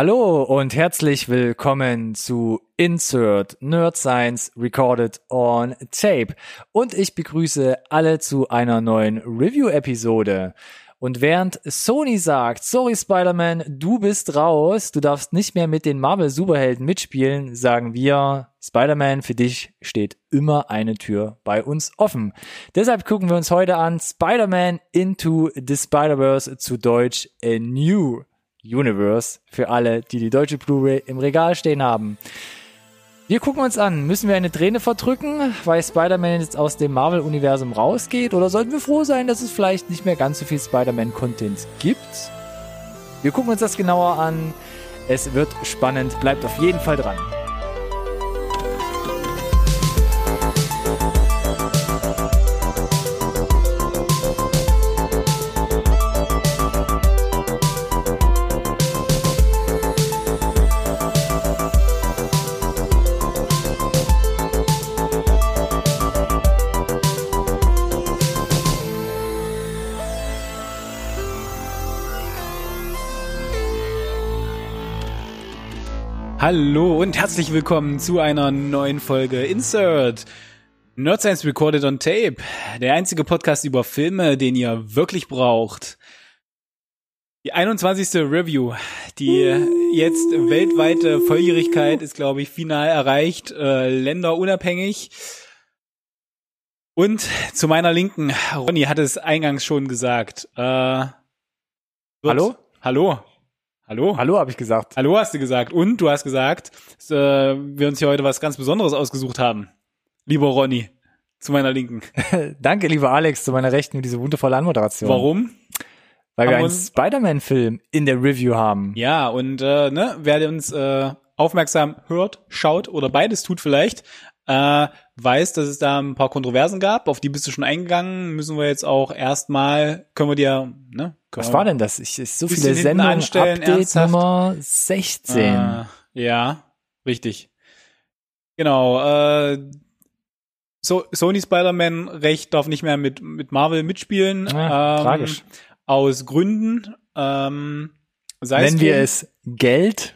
Hallo und herzlich willkommen zu Insert Nerd Science Recorded on Tape. Und ich begrüße alle zu einer neuen Review-Episode. Und während Sony sagt, sorry Spider-Man, du bist raus, du darfst nicht mehr mit den Marvel-Superhelden mitspielen, sagen wir, Spider-Man, für dich steht immer eine Tür bei uns offen. Deshalb gucken wir uns heute an Spider-Man Into the Spider-Verse zu Deutsch A New Universe für alle, die die deutsche Blu-ray im Regal stehen haben. Wir gucken uns an, müssen wir eine Träne verdrücken, weil Spider-Man jetzt aus dem Marvel-Universum rausgeht? Oder sollten wir froh sein, dass es vielleicht nicht mehr ganz so viel Spider-Man-Content gibt? Wir gucken uns das genauer an. Es wird spannend, bleibt auf jeden Fall dran. Hallo und herzlich willkommen zu einer neuen Folge Insert Nerd Science Recorded on Tape, der einzige Podcast über Filme, den ihr wirklich braucht. Die 21. Review, die jetzt weltweite Volljährigkeit ist, glaube ich, final erreicht, äh, länderunabhängig. Und zu meiner Linken, Ronny hat es eingangs schon gesagt. Äh, Hallo? Hallo? Hallo? Hallo, habe ich gesagt. Hallo hast du gesagt. Und du hast gesagt, dass äh, wir uns hier heute was ganz Besonderes ausgesucht haben. Lieber Ronny, zu meiner Linken. Danke, lieber Alex, zu meiner Rechten für diese wundervolle Anmoderation. Warum? Weil wir Haben einen wir- Spider-Man-Film in der Review haben. Ja, und äh, ne, wer uns äh, aufmerksam hört, schaut oder beides tut vielleicht, äh, weiß, dass es da ein paar Kontroversen gab. Auf die bist du schon eingegangen. Müssen wir jetzt auch erstmal, können wir dir, ne? Können Was war denn das? Ich, ich so viele Sendungen. Update ernsthaft? Nummer 16. Äh, ja, richtig. Genau. Äh, so, Sony Spider-Man Recht darf nicht mehr mit mit Marvel mitspielen. Ja, ähm, tragisch. Aus Gründen. Ähm, Nennen wir es Geld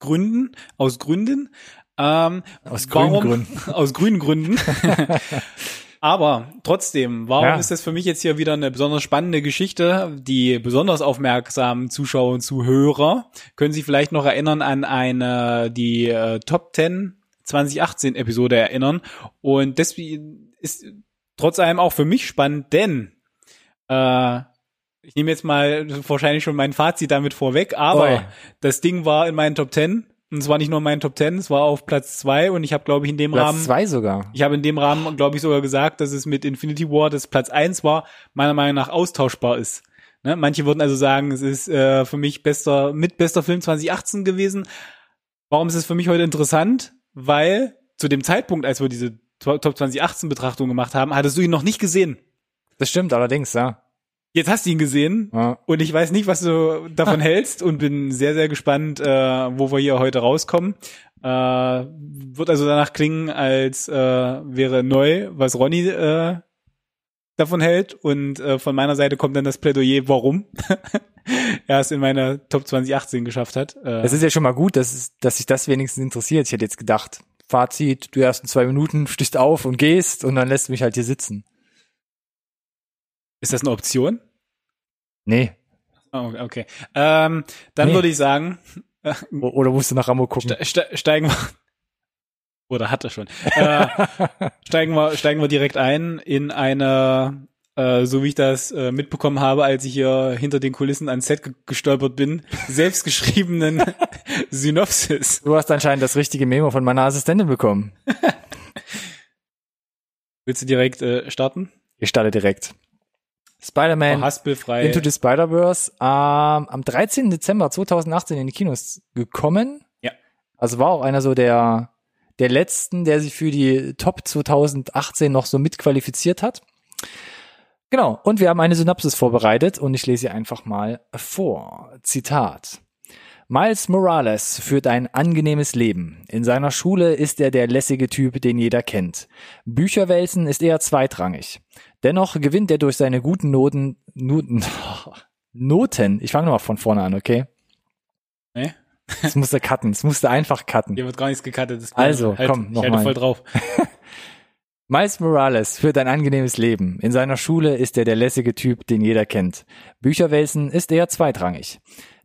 Gründen. Aus Gründen. Ähm, aus grünen warum, Gründen. Aus grünen Gründen. Aber trotzdem, warum Ja. ist das für mich jetzt hier wieder eine besonders spannende Geschichte? Die besonders aufmerksamen Zuschauer und Zuhörer können sich vielleicht noch erinnern an eine, die äh, Top 10 2018 Episode erinnern. Und deswegen ist trotz allem auch für mich spannend, denn äh, ich nehme jetzt mal wahrscheinlich schon mein Fazit damit vorweg, aber Oi. das Ding war in meinen Top 10 und es war nicht nur in meinen Top 10, es war auf Platz 2 und ich habe glaube ich in dem Rahmen Platz zwei sogar. ich habe in dem Rahmen, glaube ich, sogar gesagt, dass es mit Infinity War, das Platz eins war, meiner Meinung nach austauschbar ist. Ne? Manche würden also sagen, es ist äh, für mich bester, mit bester Film 2018 gewesen. Warum ist es für mich heute interessant? Weil zu dem Zeitpunkt, als wir diese To- Top 2018 Betrachtung gemacht haben, hattest du ihn noch nicht gesehen. Das stimmt allerdings, ja. Jetzt hast du ihn gesehen ja. und ich weiß nicht, was du davon hältst und bin sehr, sehr gespannt, äh, wo wir hier heute rauskommen. Äh, wird also danach klingen, als äh, wäre neu, was Ronny äh, davon hält. Und äh, von meiner Seite kommt dann das Plädoyer, warum er es in meiner Top 2018 geschafft hat. Äh, Es ist ja schon mal gut, dass, dass sich das wenigstens interessiert. Ich hätte jetzt gedacht, Fazit, du ersten zwei Minuten stehst auf und gehst und dann lässt du mich halt hier sitzen. ist das eine Option? Nee. Oh, okay. Ähm, dann Nee. würde ich sagen, Oder musst du nach Rambo gucken? ste ste steigen wir. Oder hat er schon. Äh, steigen wir, steigen wir direkt ein in eine, äh, so wie ich das äh, mitbekommen habe, als ich hier hinter den Kulissen ans Set ge gestolpert bin, selbstgeschriebenen Synopsis. Du hast anscheinend das richtige Memo von meiner Assistentin bekommen. Willst du direkt äh, starten? Ich starte direkt. Spider-Man. Into the Spider-Verse ähm, am 13. Dezember 2018 in die Kinos gekommen. Ja. Also war auch einer so der, der letzten, der sich für die Top 2018 noch so mitqualifiziert hat. Genau. Und wir haben eine Synopsis vorbereitet und ich lese sie einfach mal vor. Zitat. Miles Morales führt ein angenehmes Leben. In seiner Schule ist er der lässige Typ, den jeder kennt. Bücherwälzen ist eher zweitrangig. Dennoch gewinnt er durch seine guten Noten, Noten, Noten, ich fange nochmal von vorne an, okay? Nee? Das musste cutten. Das musste einfach cutten. Hier wird gar nichts gecuttet. Das Also, halt, komm, ich noch halte voll drauf. Miles Morales führt ein angenehmes Leben. In seiner Schule ist er der lässige Typ, den jeder kennt. Bücherwälzen ist eher zweitrangig.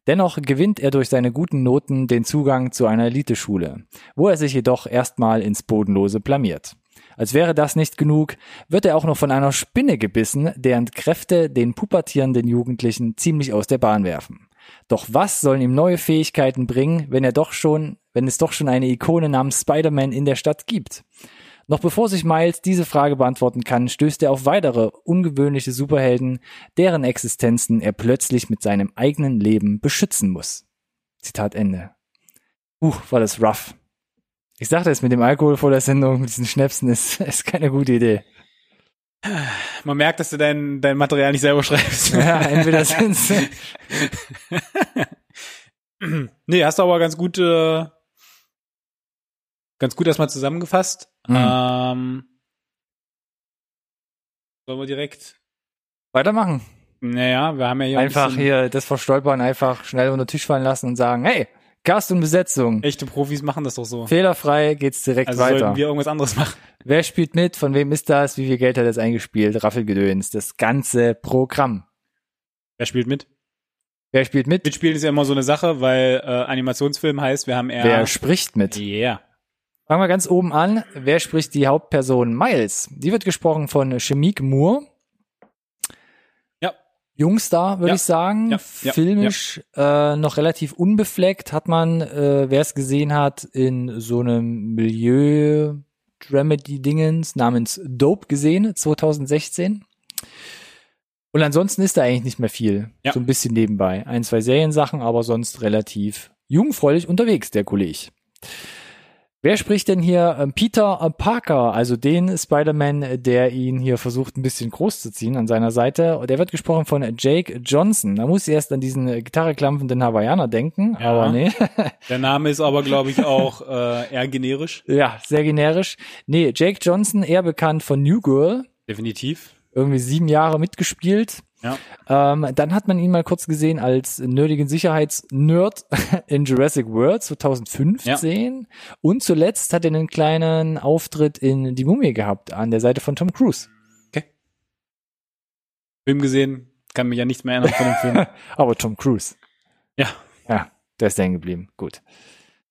Dennoch gewinnt er durch seine guten Noten den Zugang zu einer Eliteschule, wo er sich jedoch erstmal ins Bodenlose blamiert. Als wäre das nicht genug, wird er auch noch von einer Spinne gebissen, deren Kräfte den pubertierenden Jugendlichen ziemlich aus der Bahn werfen. Doch was sollen ihm neue Fähigkeiten bringen, wenn er doch schon, wenn es doch schon eine Ikone namens Spider-Man in der Stadt gibt? Noch bevor sich Miles diese Frage beantworten kann, stößt er auf weitere ungewöhnliche Superhelden, deren Existenzen er plötzlich mit seinem eigenen Leben beschützen muss. Zitat Ende. Uh, war das rough. Ich sagte es mit dem Alkohol vor der Sendung, mit diesen Schnäpsen ist, ist keine gute Idee. Man merkt, dass du dein, dein Material nicht selber schreibst. Ja, entweder sind's, nee, hast du aber ganz gut, äh, ganz gut erstmal zusammengefasst. Mhm. Ähm, sollen wir direkt, weitermachen. naja, wir haben ja hier ein Einfach bisschen- hier das Verstolpern einfach schnell unter den Tisch fallen lassen und sagen, hey, Cast und Besetzung. Echte Profis machen das doch so. Fehlerfrei geht's direkt Also weiter. sollten wir irgendwas anderes machen. Wer spielt mit? Von wem ist das? Wie viel Geld hat er jetzt eingespielt? Raffelgedöns. Das ganze Programm. Wer spielt mit? Wer spielt mit? Mitspielen ist ja immer so eine Sache, weil äh, Animationsfilm heißt, wir haben eher. Wer spricht mit? Yeah. Fangen wir ganz oben an. Wer spricht die Hauptperson Miles? Die wird gesprochen von Shamik Moore. Ja. Jungstar, würde Ja. ich sagen. Ja, ja, Filmisch Äh, noch relativ unbefleckt. Hat man, äh, wer es gesehen hat, in so einem Milieu Dramedy-Dingens namens Dope gesehen, 2016. Und ansonsten ist da eigentlich nicht mehr viel. So ein bisschen nebenbei. Ein, zwei Seriensachen, aber sonst relativ jugendfreudig unterwegs, der Kollege. Wer spricht denn hier ähm, Peter Parker, also den Spider-Man, der ihn hier versucht, ein bisschen groß zu ziehen an seiner Seite? Der wird gesprochen von Jake Johnson. Da muss ich erst an diesen äh, gitarreklampfenden Hawaiianer denken, Ja. aber nee. Der Name ist aber, glaube ich, auch äh, eher generisch. ja, sehr generisch. Nee, Jake Johnson, eher bekannt von New Girl, Definitiv. irgendwie sieben Jahre mitgespielt. Ja. Ähm, dann hat man ihn mal kurz gesehen als nerdigen Sicherheitsnerd in Jurassic World 2015. Und zuletzt hat er einen kleinen Auftritt in Die Mumie gehabt, an der Seite von Tom Cruise. Film gesehen, kann mich ja nichts mehr erinnern von dem Film. Aber Tom Cruise. Ja. Ja, der ist hängen geblieben. Gut.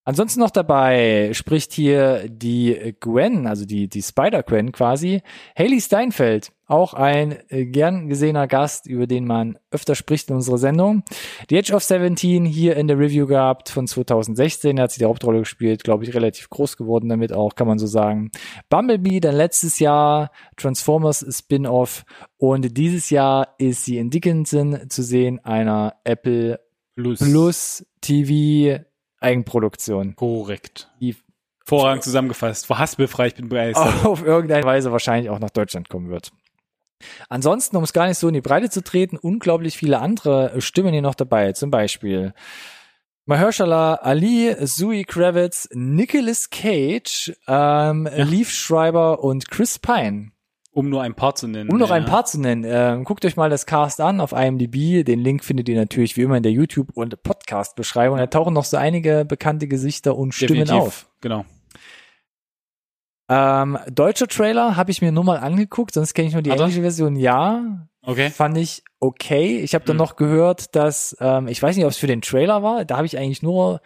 Ansonsten noch dabei spricht hier die Gwen, also die, die Spider-Gwen quasi, Haley Steinfeld, auch ein äh, gern gesehener Gast, über den man öfter spricht in unserer Sendung. Die Edge of 17 hier in der Review gehabt von 2016, da hat sie die Hauptrolle gespielt, glaube ich, relativ groß geworden damit auch, kann man so sagen. Bumblebee dann letztes Jahr, Transformers Spin-off und dieses Jahr ist sie in Dickinson zu sehen, einer Apple Plus. Plus TV Eigenproduktion, Korrekt. die Vorrang zusammengefasst. Verhaspelfrei, ich bin begeistert. auf irgendeine Weise wahrscheinlich auch nach Deutschland kommen wird. Ansonsten, um es gar nicht so in die Breite zu treten, unglaublich viele andere Stimmen hier noch dabei. Zum Beispiel Mahershala Ali, Zoe Kravitz, Nicolas Cage, ähm, Leaf Schreiber und Chris Pine. Um nur ein paar zu nennen. Um noch ja. ein paar zu nennen, ähm, guckt euch mal das Cast an auf IMDb. Den Link findet ihr natürlich wie immer in der YouTube- und Podcast-Beschreibung. Da tauchen noch so einige bekannte Gesichter und Stimmen Definitiv. auf. Genau. Ähm, deutscher Trailer habe ich mir nur mal angeguckt, sonst kenne ich nur die Hat er? englische Version. Ja, Okay. fand ich okay. Ich habe dann Hm. noch gehört, dass ähm, ich weiß nicht, ob es für den Trailer war. Da habe ich eigentlich nur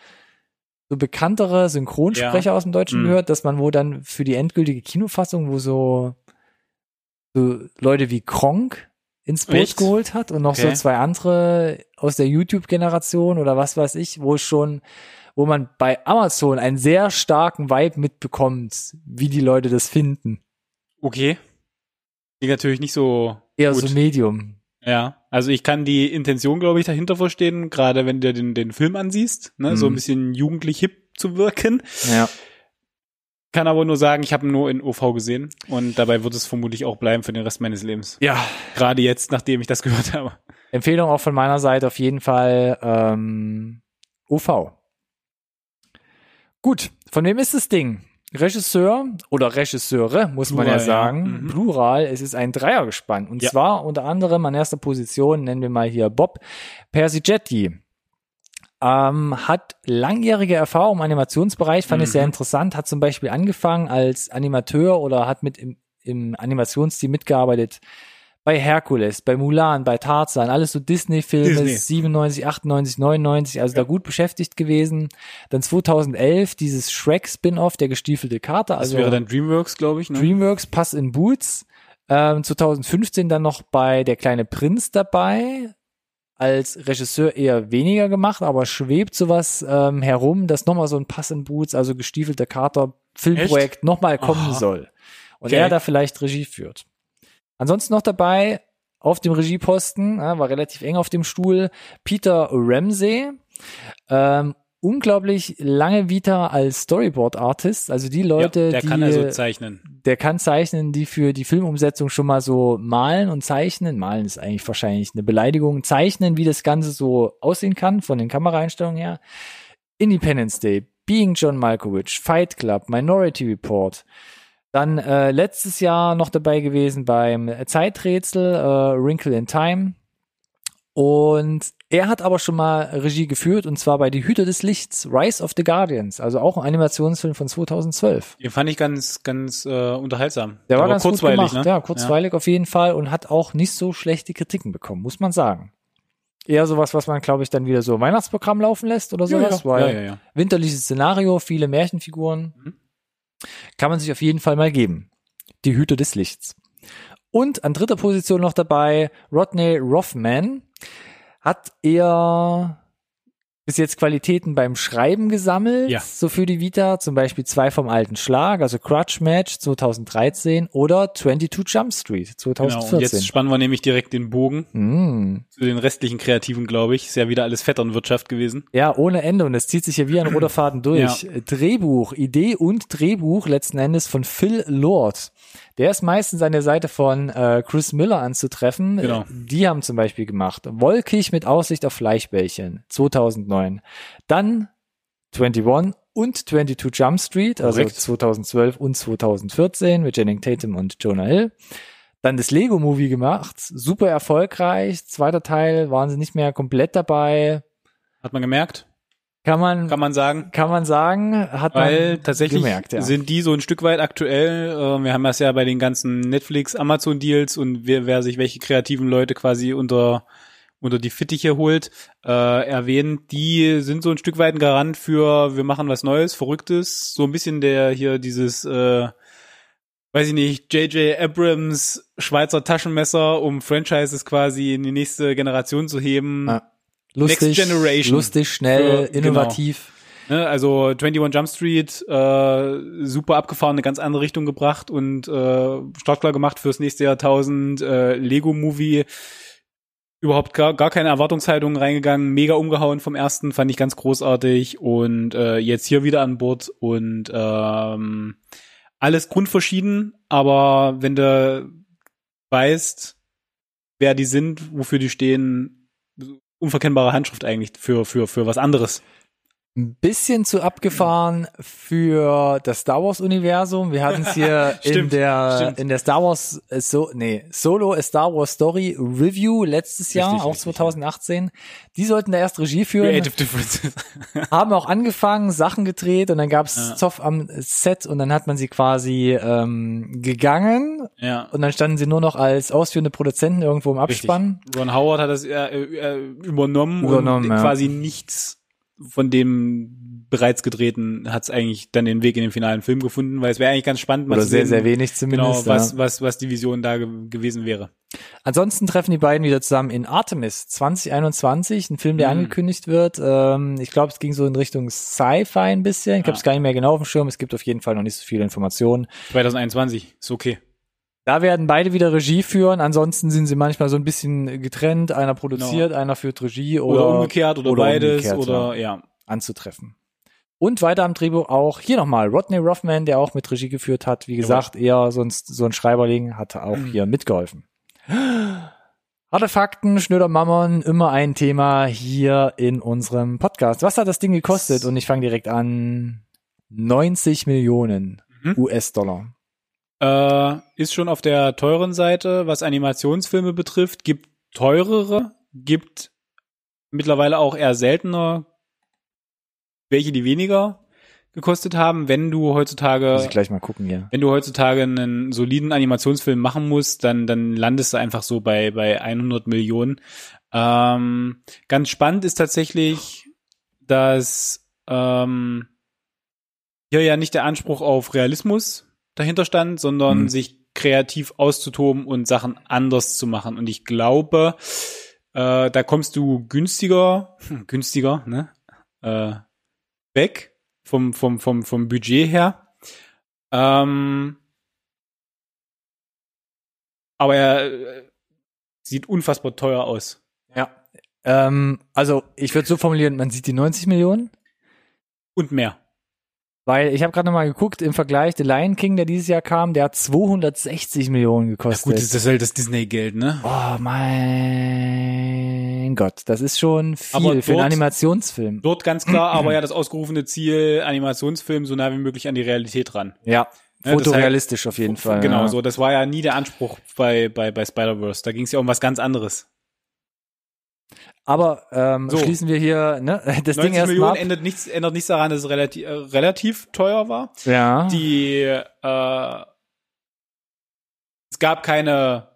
so bekanntere Synchronsprecher aus dem Deutschen Hm. gehört, dass man wo dann für die endgültige Kinofassung, wo so, so Leute wie Kronk ins Boot Echt? geholt hat und noch so Okay. zwei andere aus der YouTube-Generation oder was weiß ich, wo schon, wo man bei Amazon einen sehr starken Vibe mitbekommt, wie die Leute das finden. Okay. Klingt natürlich nicht so Eher gut. so Medium. Ja, also ich kann die Intention, glaube ich, dahinter verstehen, gerade wenn du den, den Film ansiehst, ne, so ein Mhm. bisschen jugendlich hip zu wirken. Ja. Kann aber nur sagen, ich habe ihn nur in OV gesehen und dabei wird es vermutlich auch bleiben für den Rest meines Lebens. Ja. Gerade jetzt, nachdem ich das gehört habe. Empfehlung auch von meiner Seite auf jeden Fall ähm, OV. Gut, von wem ist das Ding? Regisseur oder Regisseure, muss man ja Plural, ja. sagen. Mhm. Plural, es ist ein Dreiergespann. Und Ja. zwar unter anderem an erster Position, nennen wir mal hier Bob Persigetti. Ähm, hat langjährige Erfahrung im Animationsbereich, fand ich sehr interessant, hat zum Beispiel angefangen als Animateur oder hat mit im, im Animationsteam mitgearbeitet bei Herkules, bei Mulan, bei Tarzan, alles so Disney-Filme, Disney. 97, 98, 99, also da gut beschäftigt gewesen. Dann 2011 dieses Shrek-Spin-Off, der gestiefelte Kater, Das also wäre dann Dreamworks, glaube ich. Ne? DreamWorks, Pass in Boots. Ähm, 2015 dann noch bei Der kleine Prinz dabei. Als Regisseur eher weniger gemacht, aber schwebt sowas ähm, herum, dass nochmal so ein Pass in Boots, also gestiefelter Kater Filmprojekt nochmal kommen Aha. soll. Und Okay. er da vielleicht Regie führt. Ansonsten noch dabei auf dem Regieposten, war relativ eng auf dem Stuhl, Peter Ramsey. Ähm, unglaublich lange Vita als Storyboard-Artist, also die Leute, ja, der die kann also zeichnen. der kann zeichnen, die für die Filmumsetzung schon mal so malen und zeichnen. Malen ist eigentlich wahrscheinlich eine Beleidigung. Zeichnen, wie das Ganze so aussehen kann, von den Kameraeinstellungen her. Independence Day, Being John Malkovich, Fight Club, Minority Report. Dann äh, letztes Jahr noch dabei gewesen beim Zeiträtsel, äh, Wrinkle in Time. Und er hat aber schon mal Regie geführt, und zwar bei Die Hüter des Lichts, Rise of the Guardians, also auch ein Animationsfilm von 2012. Den fand ich ganz, ganz äh, unterhaltsam. Der war Aber ganz kurzweilig, gut gemacht, ne? ja, kurzweilig auf jeden Fall und hat auch nicht so schlechte Kritiken bekommen, muss man sagen. Eher sowas, was man, glaube ich, dann wieder so Weihnachtsprogramm laufen lässt oder Ja, sowas, ja, weil ja, ja, ja. winterliches Szenario, viele Märchenfiguren. Mhm. Kann man sich auf jeden Fall mal geben. Die Hüter des Lichts. Und an dritter Position noch dabei Rodney Rothman. Hat er bis jetzt Qualitäten beim Schreiben gesammelt, Ja. so für die Vita, zum Beispiel zwei vom alten Schlag, also Crutch Match 2013 oder 22 Jump Street Genau. 2014. Und jetzt spannen wir nämlich direkt den Bogen Mm. zu den restlichen Kreativen, glaube ich. Ist ja wieder alles Vetternwirtschaft gewesen. Ja, ohne Ende und es zieht sich hier wie ein roter Faden durch. Drehbuch, Idee und Drehbuch letzten Endes von Phil Lord. Der ist meistens an der Seite von äh, Chris Miller anzutreffen. Genau. Die haben zum Beispiel gemacht Wolkig mit Aussicht auf Fleischbällchen 2009. Dann 21 und 22 Jump Street, also Korrekt. 2012 und 2014 mit Channing Tatum und Jonah Hill. Dann das Lego Movie gemacht, super erfolgreich. Zweiter Teil waren sie nicht mehr komplett dabei. Hat man gemerkt? Kann man, Kann man sagen. kann man sagen, hat Weil man tatsächlich gemerkt, ja. sind die so ein Stück weit aktuell. Äh, wir haben das ja bei den ganzen Netflix, Amazon Deals und wer, wer sich welche kreativen Leute quasi unter unter die Fittiche holt, äh, erwähnt, die sind so ein Stück weit ein Garant für, wir machen was Neues, Verrücktes, so ein bisschen der hier dieses, äh, weiß ich nicht, J.J. Abrams Schweizer Taschenmesser, um Franchises quasi in die nächste Generation zu heben. Ja. Lustig, Next Generation. lustig, schnell, Für- genau. innovativ. Ne, also 21 Jump Street, äh, super abgefahren, eine ganz andere Richtung gebracht und äh, startklar gemacht fürs nächste Jahrtausend. Äh, Lego-Movie, überhaupt gar, gar keine Erwartungshaltung reingegangen, mega umgehauen vom ersten, fand ich ganz großartig und äh, jetzt hier wieder an Bord und ähm, alles grundverschieden, aber wenn du weißt, wer die sind, wofür die stehen, unverkennbare Handschrift eigentlich für, für, für was anderes. Ein bisschen zu abgefahren für das Star Wars Universum. Wir hatten es hier in Stimmt, der stimmt. in der Star Wars äh, so nee, Solo a Star Wars Story Review letztes Jahr, Richtig, auch richtig, 2018. Die sollten da erst Regie führen, Creative Differences. haben auch angefangen, Sachen gedreht und dann gab's Ja. Zoff am Set und dann hat man sie quasi ähm, gegangen ja. und dann standen sie nur noch als ausführende Produzenten irgendwo im Richtig. Abspann. Ron Howard hat das äh, äh, übernommen, Übernommen, und ja. quasi nichts von dem bereits gedrehten hat es eigentlich dann den Weg in den finalen Film gefunden, weil es wäre eigentlich ganz spannend, mal Oder zu sehr, sehen, sehr wenig genau, zumindest. was, ja. was, was die Vision da ge gewesen wäre. Ansonsten treffen die beiden wieder zusammen in Artemis 2021, ein Film, der Mhm. angekündigt wird. Ähm, ich glaube, es ging so in Richtung Sci-Fi ein bisschen. Ich habe es Ja. gar nicht mehr genau auf dem Schirm. Es gibt auf jeden Fall noch nicht so viele Informationen. 2021, ist okay. Da werden beide wieder Regie führen. Ansonsten sind sie manchmal so ein bisschen getrennt. Einer produziert, einer führt Regie oder, Genau. Oder, umgekehrt oder, beides umgekehrt, oder ja, ja. anzutreffen. Und weiter am Drehbuch auch hier nochmal Rodney Rothman, der auch mit Regie geführt hat. Wie gesagt, eher sonst so ein Schreiberling, hatte auch Mhm. hier mitgeholfen. Harte Fakten, schnöder Mammon, immer ein Thema hier in unserem Podcast. Was hat das Ding gekostet? Und ich fange direkt an. 90 Millionen Mhm. US-Dollar. Äh, ist schon auf der teuren Seite, was Animationsfilme betrifft, gibt teurere, gibt mittlerweile auch eher seltener welche die weniger gekostet haben, wenn du heutzutage Muss ich gleich mal gucken hier. wenn du heutzutage einen soliden Animationsfilm machen musst, dann, dann landest du einfach so bei, bei 100 Millionen. Ähm, ganz spannend ist tatsächlich, dass ähm, hier ja nicht der Anspruch auf Realismus dahinter stand, sondern Mhm. sich kreativ auszutoben und Sachen anders zu machen. Und ich glaube, äh, da kommst du günstiger, hm, günstiger, ne? Äh, weg vom, vom, vom, vom Budget her. Ähm, aber er äh, sieht unfassbar teuer aus. Ja. Ähm, also ich würde so formulieren, man sieht die 90 Millionen, Und mehr. Weil ich habe gerade noch mal geguckt, im Vergleich, The Lion King, der dieses Jahr kam, der hat 260 Millionen gekostet. Gut, das ist halt das Disney-Geld, ne? oh mein Gott, das ist schon viel Aber für einen dort- Animationsfilm. Dort ganz klar, aber ja das ausgerufene Ziel, Animationsfilm so nah wie möglich an die Realität ran. Ja, Ja, das fotorealistisch auf jeden Fall. Genau, ja. so. Das war ja nie der Anspruch bei, bei, bei Spider-Verse. Da ging es ja um was ganz anderes. Aber ähm, So. schließen wir hier ne, das 90 Ding erstmal Millionen ab. ändert nichts, ändert nichts daran, dass es relativ, äh, relativ teuer war. Ja. Die, äh, es gab keine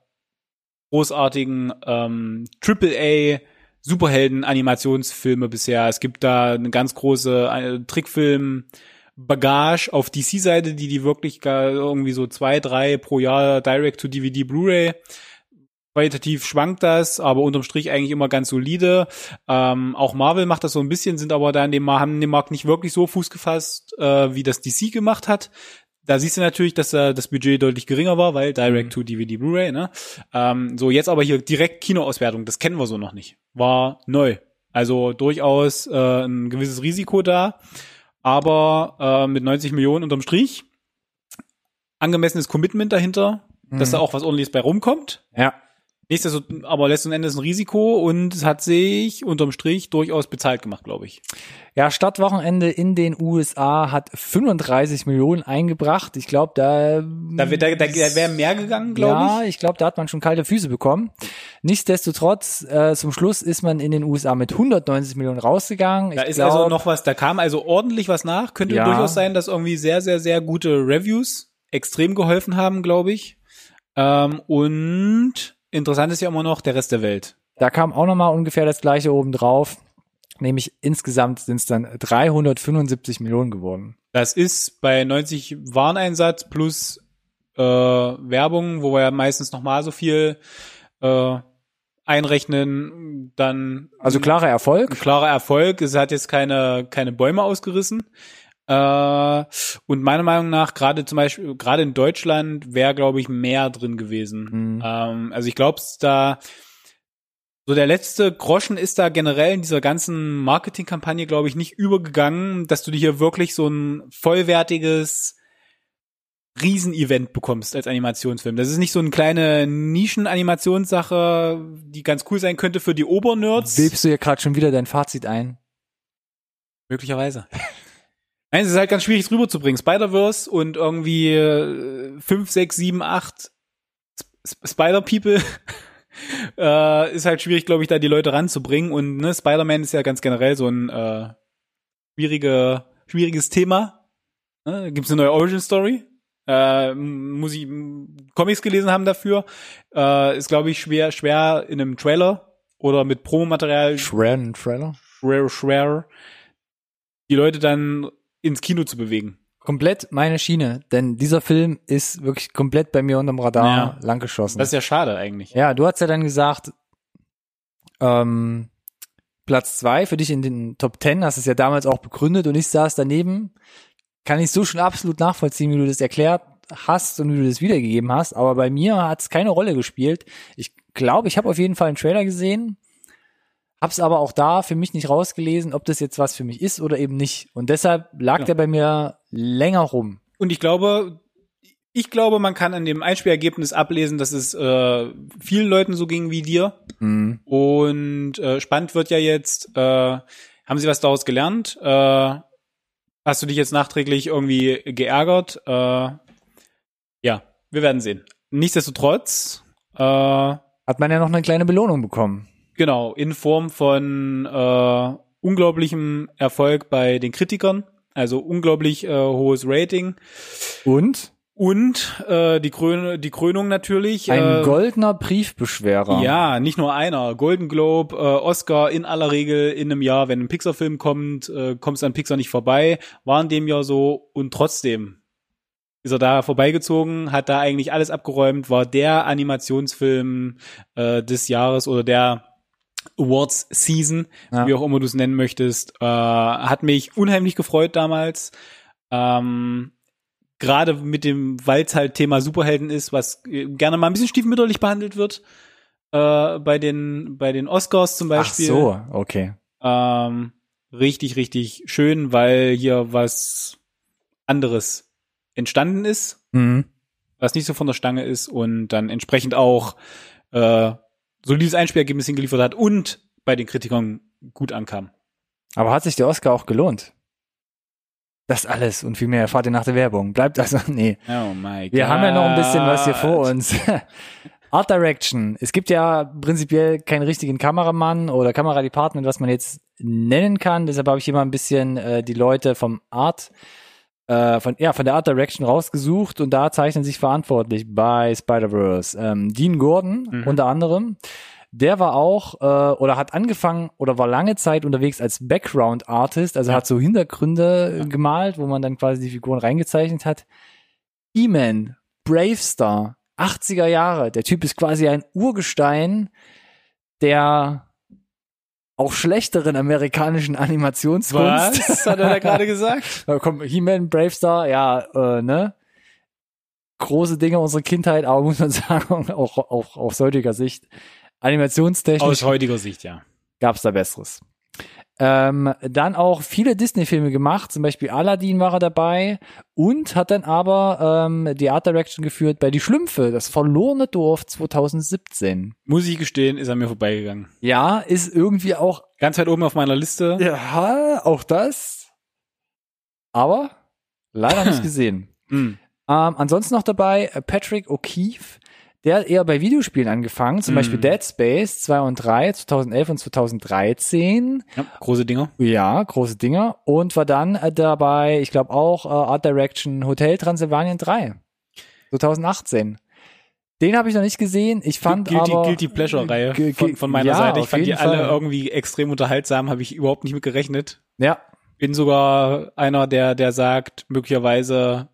großartigen ähm, AAA Superhelden-Animationsfilme bisher. Es gibt da eine ganz große äh, Trickfilm-Bagage auf DC-Seite, die die wirklich gar irgendwie so zwei, drei pro Jahr Direct-to-DVD Blu-ray qualitativ schwankt das, aber unterm Strich eigentlich immer ganz solide. Ähm, auch Marvel macht das so ein bisschen, sind aber da in dem, haben in dem Markt nicht wirklich so Fuß gefasst, äh, wie das DC gemacht hat. Da siehst du natürlich, dass äh, das Budget deutlich geringer war, weil Direct to DVD Blu-ray, ne? Ähm, so, jetzt aber hier direkt Kinoauswertung, das kennen wir so noch nicht. War neu. Also durchaus äh, ein gewisses Risiko da, aber äh, mit 90 Millionen unterm Strich. Angemessenes Commitment dahinter, dass Mhm. da auch was ordentliches bei rumkommt. Ja. Nichtsdestotrotz, aber letzten Endes ein Risiko und es hat sich unterm Strich durchaus bezahlt gemacht, glaube ich. Ja, Stadtwochenende in den USA hat 35 Millionen eingebracht. Ich glaube, da Da, da, da, da wäre mehr gegangen, glaube ja, ich. ich glaube, da hat man schon kalte Füße bekommen. Nichtsdestotrotz, äh, zum Schluss ist man in den USA mit 190 Millionen rausgegangen. Da ich ist glaub, also noch was, da kam also ordentlich was nach. Könnte Ja. durchaus sein, dass irgendwie sehr, sehr, sehr gute Reviews extrem geholfen haben, glaube ich. Ähm, und interessant ist ja immer noch der Rest der Welt. Da kam auch noch mal ungefähr das gleiche oben drauf. Nämlich insgesamt sind es dann 375 Millionen geworden. Das ist bei 90 Wareneinsatz plus äh, Werbung, wo wir ja meistens nochmal so viel äh, einrechnen, dann Also klarer Erfolg. klarer Erfolg. Es hat jetzt keine, keine Bäume ausgerissen. Äh, und meiner Meinung nach, gerade zum Beispiel, gerade in Deutschland wäre, glaube ich, mehr drin gewesen. Mhm. Ähm, also ich glaube, da so der letzte Groschen ist da generell in dieser ganzen Marketingkampagne, glaube ich, nicht übergegangen, dass du dir hier wirklich so ein vollwertiges Riesenevent bekommst als Animationsfilm. Das ist nicht so eine kleine Nischen-Animationssache, die ganz cool sein könnte für die Obernerds. Webst du hier gerade schon wieder dein Fazit ein? Möglicherweise. Nein, es ist halt ganz schwierig es rüberzubringen. Spider-Verse und irgendwie äh, 5, 6, 7, 8 Spider-People äh, ist halt schwierig, glaube ich, da die Leute ranzubringen. Und ne, Spider-Man ist ja ganz generell so ein äh, schwierige, schwieriges Thema. Ne? Da gibt's eine neue Origin-Story. Äh, muss ich Comics gelesen haben dafür. Äh, ist, glaube ich, schwer, schwer in einem Trailer oder mit Promomaterial Shredden Trailer. schwer, schwer, die Leute dann ins Kino zu bewegen. Komplett meine Schiene, denn dieser Film ist wirklich komplett bei mir unterm Radar Ja. langgeschossen. Das ist ja schade eigentlich. Ja, du hast ja dann gesagt, ähm, Platz zwei für dich in den Top Ten, hast es ja damals auch begründet und ich saß daneben. Kann ich so schon absolut nachvollziehen, wie du das erklärt hast und wie du das wiedergegeben hast, aber bei mir hat es keine Rolle gespielt. Ich glaube, ich habe auf jeden Fall einen Trailer gesehen, hab's aber auch da für mich nicht rausgelesen, ob das jetzt was für mich ist oder eben nicht. Und deshalb lag Ja. der bei mir länger rum. Und ich glaube, ich glaube, man kann an dem Einspielergebnis ablesen, dass es äh, vielen Leuten so ging wie dir. Mhm. Und äh, spannend wird ja jetzt, äh, haben sie was daraus gelernt? Äh, hast du dich jetzt nachträglich irgendwie geärgert? Äh, ja, wir werden sehen. Nichtsdestotrotz, äh, Hat man ja noch eine kleine Belohnung bekommen. Genau, in Form von äh, unglaublichem Erfolg bei den Kritikern, also unglaublich äh, hohes Rating. Und? Und äh, die, Krön die Krönung natürlich. Ein äh, goldener Briefbeschwerer. Ja, nicht nur einer. Golden Globe, äh, Oscar in aller Regel in einem Jahr, wenn ein Pixar-Film kommt, äh, kommst an Pixar nicht vorbei. War in dem Jahr so und trotzdem ist er da vorbeigezogen, hat da eigentlich alles abgeräumt, war der Animationsfilm äh, des Jahres oder der Awards Season, Ja. wie auch immer du es nennen möchtest. Äh, hat mich unheimlich gefreut damals. Ähm, Gerade mit dem, weil es halt Thema Superhelden ist, was äh, gerne mal ein bisschen stiefmütterlich behandelt wird. Äh, bei den bei den Oscars zum Ach Beispiel. so, okay. Ähm, richtig, richtig schön, weil hier was anderes entstanden ist, Mhm. was nicht so von der Stange ist und dann entsprechend auch äh, solides Einspielergebnis hingeliefert hat und bei den Kritikern gut ankam. Aber hat sich der Oscar auch gelohnt? Das alles und viel mehr erfahrt ihr nach der Werbung. Bleibt also, nee. Oh my Wir haben ja noch ein bisschen was hier vor uns. Art Direction. Es gibt ja prinzipiell keinen richtigen Kameramann oder Kameradepartment, was man jetzt nennen kann. Deshalb habe ich hier mal ein bisschen äh, die Leute vom Art, äh, von, ja, von der Art Direction rausgesucht und da zeichnen sich verantwortlich bei Spider-Verse. Ähm, Dean Gordon Mhm. unter anderem. Der war auch äh, oder hat angefangen oder war lange Zeit unterwegs als Background Artist, also Ja. hat so Hintergründe Ja. gemalt, wo man dann quasi die Figuren reingezeichnet hat. He-Man, Bravestar, 80er Jahre. Der Typ ist quasi ein Urgestein der auch schlechteren amerikanischen Animationskunst. Was hat er da gerade gesagt? Da kommt He-Man, Bravestar, ja, äh, ne? Große Dinge unserer Kindheit, aber muss man sagen, auch, auch aus heutiger Sicht, animationstechnisch Aus heutiger Sicht, ja. gab's da Besseres. Ähm, dann auch viele Disney-Filme gemacht, zum Beispiel Aladdin war er dabei und hat dann aber ähm, die Art Direction geführt bei Die Schlümpfe, das verlorene Dorf 2017. Muss ich gestehen, ist an mir vorbeigegangen. Ja, ist irgendwie auch, Ganz weit oben auf meiner Liste. ja, auch das, aber leider nicht gesehen. Hm. Ähm, ansonsten noch dabei äh, Patrick O'Keefe, der hat eher bei Videospielen angefangen, zum Mhm. Beispiel Dead Space 2 und 3, 2011 und 2013. Ja, große Dinger. Ja, große Dinger. Und war dann äh, dabei, ich glaube auch äh, Art Direction Hotel Transylvanien 3, 2018. Den habe ich noch nicht gesehen. Ich fand Guilty, aber Guilty Pleasure Reihe von, von meiner ja, Seite. Ich fand die alle Fall. irgendwie extrem unterhaltsam, habe ich überhaupt nicht mit gerechnet. ja, Bin sogar einer, der, der sagt, möglicherweise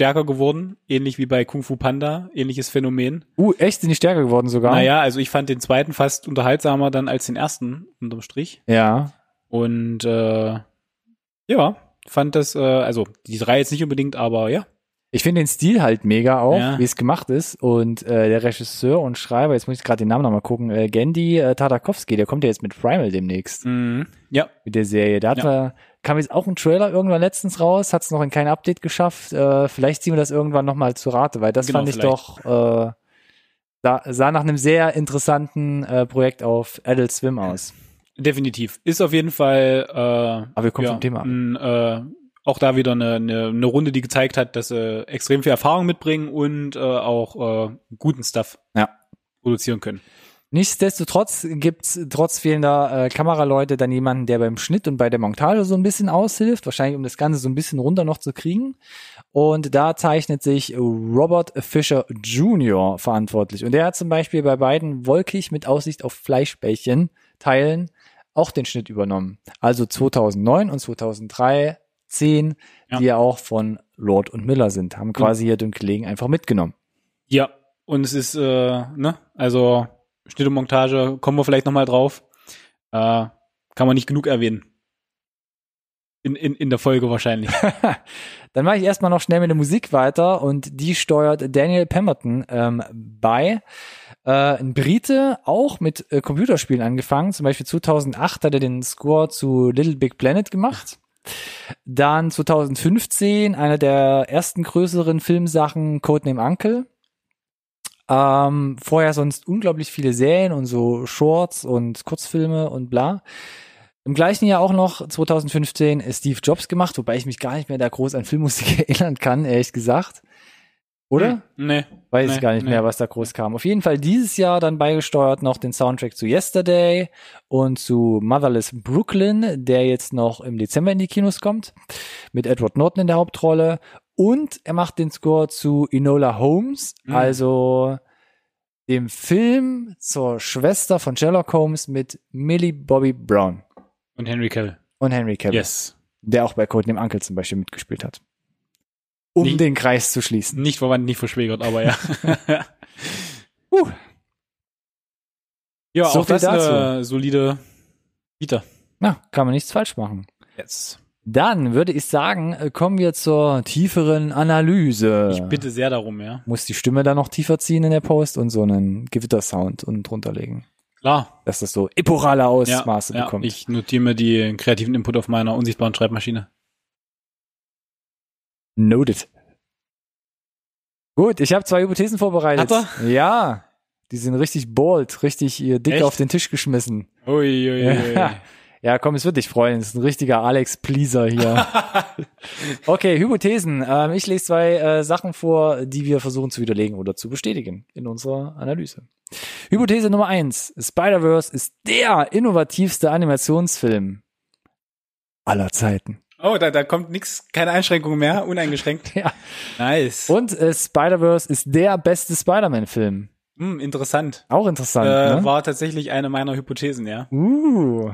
stärker geworden, ähnlich wie bei Kung Fu Panda, ähnliches Phänomen. uh, echt sind die stärker geworden sogar. Naja, also ich fand den zweiten fast unterhaltsamer dann als den ersten, unterm Strich. Ja, Und äh, ja, fand das, äh, also die drei jetzt nicht unbedingt, aber ja. Ich finde den Stil halt mega auch, Ja. wie es gemacht ist. Und äh, der Regisseur und Schreiber, jetzt muss ich gerade den Namen nochmal gucken, äh, Gendy äh, Tartakovsky, der kommt ja jetzt mit Primal demnächst, Mhm. Ja, mit der Serie. Da hat Ja. wir, kam jetzt auch ein Trailer irgendwann letztens raus, hat es noch in kein Update geschafft. Äh, vielleicht ziehen wir das irgendwann nochmal zu Rate, weil das Genau, fand ich vielleicht. doch, äh, sah, sah nach einem sehr interessanten äh, Projekt auf Adult Swim aus. definitiv. Ist auf jeden Fall äh, Aber wir kommen ja, vom Thema ab. Ein, äh, auch da wieder eine, eine, eine Runde, die gezeigt hat, dass sie extrem viel Erfahrung mitbringen und äh, auch äh, guten Stuff Ja. produzieren können. Nichtsdestotrotz gibt's trotz fehlender äh, Kameraleute dann jemanden, der beim Schnitt und bei der Montage so ein bisschen aushilft, wahrscheinlich um das Ganze so ein bisschen runter noch zu kriegen. Und da zeichnet sich Robert Fisher Jr. verantwortlich. Und der hat zum Beispiel bei beiden Wolkig mit Aussicht auf Fleischbällchen Teilen auch den Schnitt übernommen. Also 2009 und 2003, 10, Ja. die ja auch von Lord und Miller sind, haben quasi hier den Kollegen einfach mitgenommen. Ja, und es ist, äh, ne, also Schnitt kommen wir vielleicht nochmal drauf. Äh, kann man nicht genug erwähnen. In, in, in der Folge wahrscheinlich. Dann mache ich erstmal noch schnell mit der Musik weiter und die steuert Daniel Pemberton ähm, bei. Äh, ein Brite, auch mit äh, Computerspielen angefangen. Zum Beispiel 2008 hat er den Score zu Little Big Planet gemacht. Dann 2015 einer der ersten größeren Filmsachen Codename Uncle. Ähm, vorher sonst unglaublich viele Serien und so Shorts und Kurzfilme und bla. Im gleichen Jahr auch noch 2015 Steve Jobs gemacht, wobei ich mich gar nicht mehr da groß an Filmmusik erinnern kann, ehrlich gesagt. Oder? Hm, nee. Weiß nee, ich gar nicht nee. mehr, was da groß kam. Auf jeden Fall dieses Jahr dann beigesteuert noch den Soundtrack zu Yesterday und zu Motherless Brooklyn, der jetzt noch im Dezember in die Kinos kommt, mit Edward Norton in der Hauptrolle. Und er macht den Score zu Enola Holmes, Mhm. also dem Film zur Schwester von Sherlock Holmes mit Millie Bobby Brown Und Henry Cavill. und Henry Cavill, Yes. der auch bei Codename Uncle zum Beispiel mitgespielt hat. Um Nicht- den Kreis zu schließen. Nicht verwandt, nicht verschwägert, aber ja. Uh. Ja, So auch das eine solide Vita. Na, kann man nichts falsch machen. Yes. Dann würde ich sagen, äh, kommen wir zur tieferen Analyse. Ich bitte sehr darum, ja. Muss die Stimme dann noch tiefer ziehen in der Post und so einen Gewittersound und drunter legen, Klar. dass das so epurale Ja, Ausmaße ja, bekommt. ich notiere mir die kreativen Input auf meiner unsichtbaren Schreibmaschine. Noted. Gut, ich habe zwei Hypothesen vorbereitet. Hat Ja, die sind richtig bold, richtig äh, dick Echt? auf den Tisch geschmissen. Ui, ui, ui. Ja. Komm, es wird dich freuen. Es ist ein richtiger Alex Pleaser hier. okay, Hypothesen. Ähm, ich lese zwei äh, Sachen vor, die wir versuchen zu widerlegen oder zu bestätigen in unserer Analyse. Hypothese Nummer eins: Spider-Verse ist der innovativste Animationsfilm aller Zeiten. Oh, da, da kommt nix, keine Einschränkung mehr, uneingeschränkt. Ja. Nice. Und äh, Spider-Verse ist der beste Spider-Man-Film. Hm, interessant. Auch interessant, Äh, ne? War tatsächlich eine meiner Hypothesen, ja. Uh,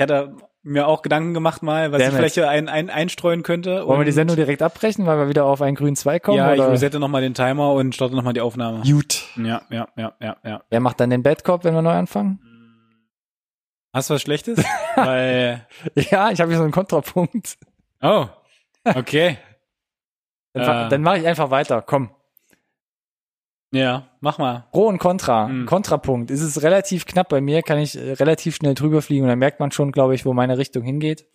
Ich hatte mir auch Gedanken gemacht mal, was Damn ich vielleicht hier ein, ein, einstreuen könnte. wollen wir die Sendung direkt abbrechen, weil wir wieder auf einen grünen Zweig kommen? Ja, ich oder? resette nochmal den Timer und starte nochmal die Aufnahme. Gut. Ja, ja, ja, ja, ja. Wer macht dann den Badcop, wenn wir neu anfangen? Hast du was Schlechtes? Weil, Ja, ich habe hier so einen Kontrapunkt. oh, okay. Dann, Äh. dann mache ich einfach weiter. Komm. Ja, mach mal. Pro und Contra. Mhm. Kontrapunkt. Es ist relativ knapp bei mir, kann ich äh, relativ schnell drüber fliegen und dann merkt man schon, glaube ich, wo meine Richtung hingeht.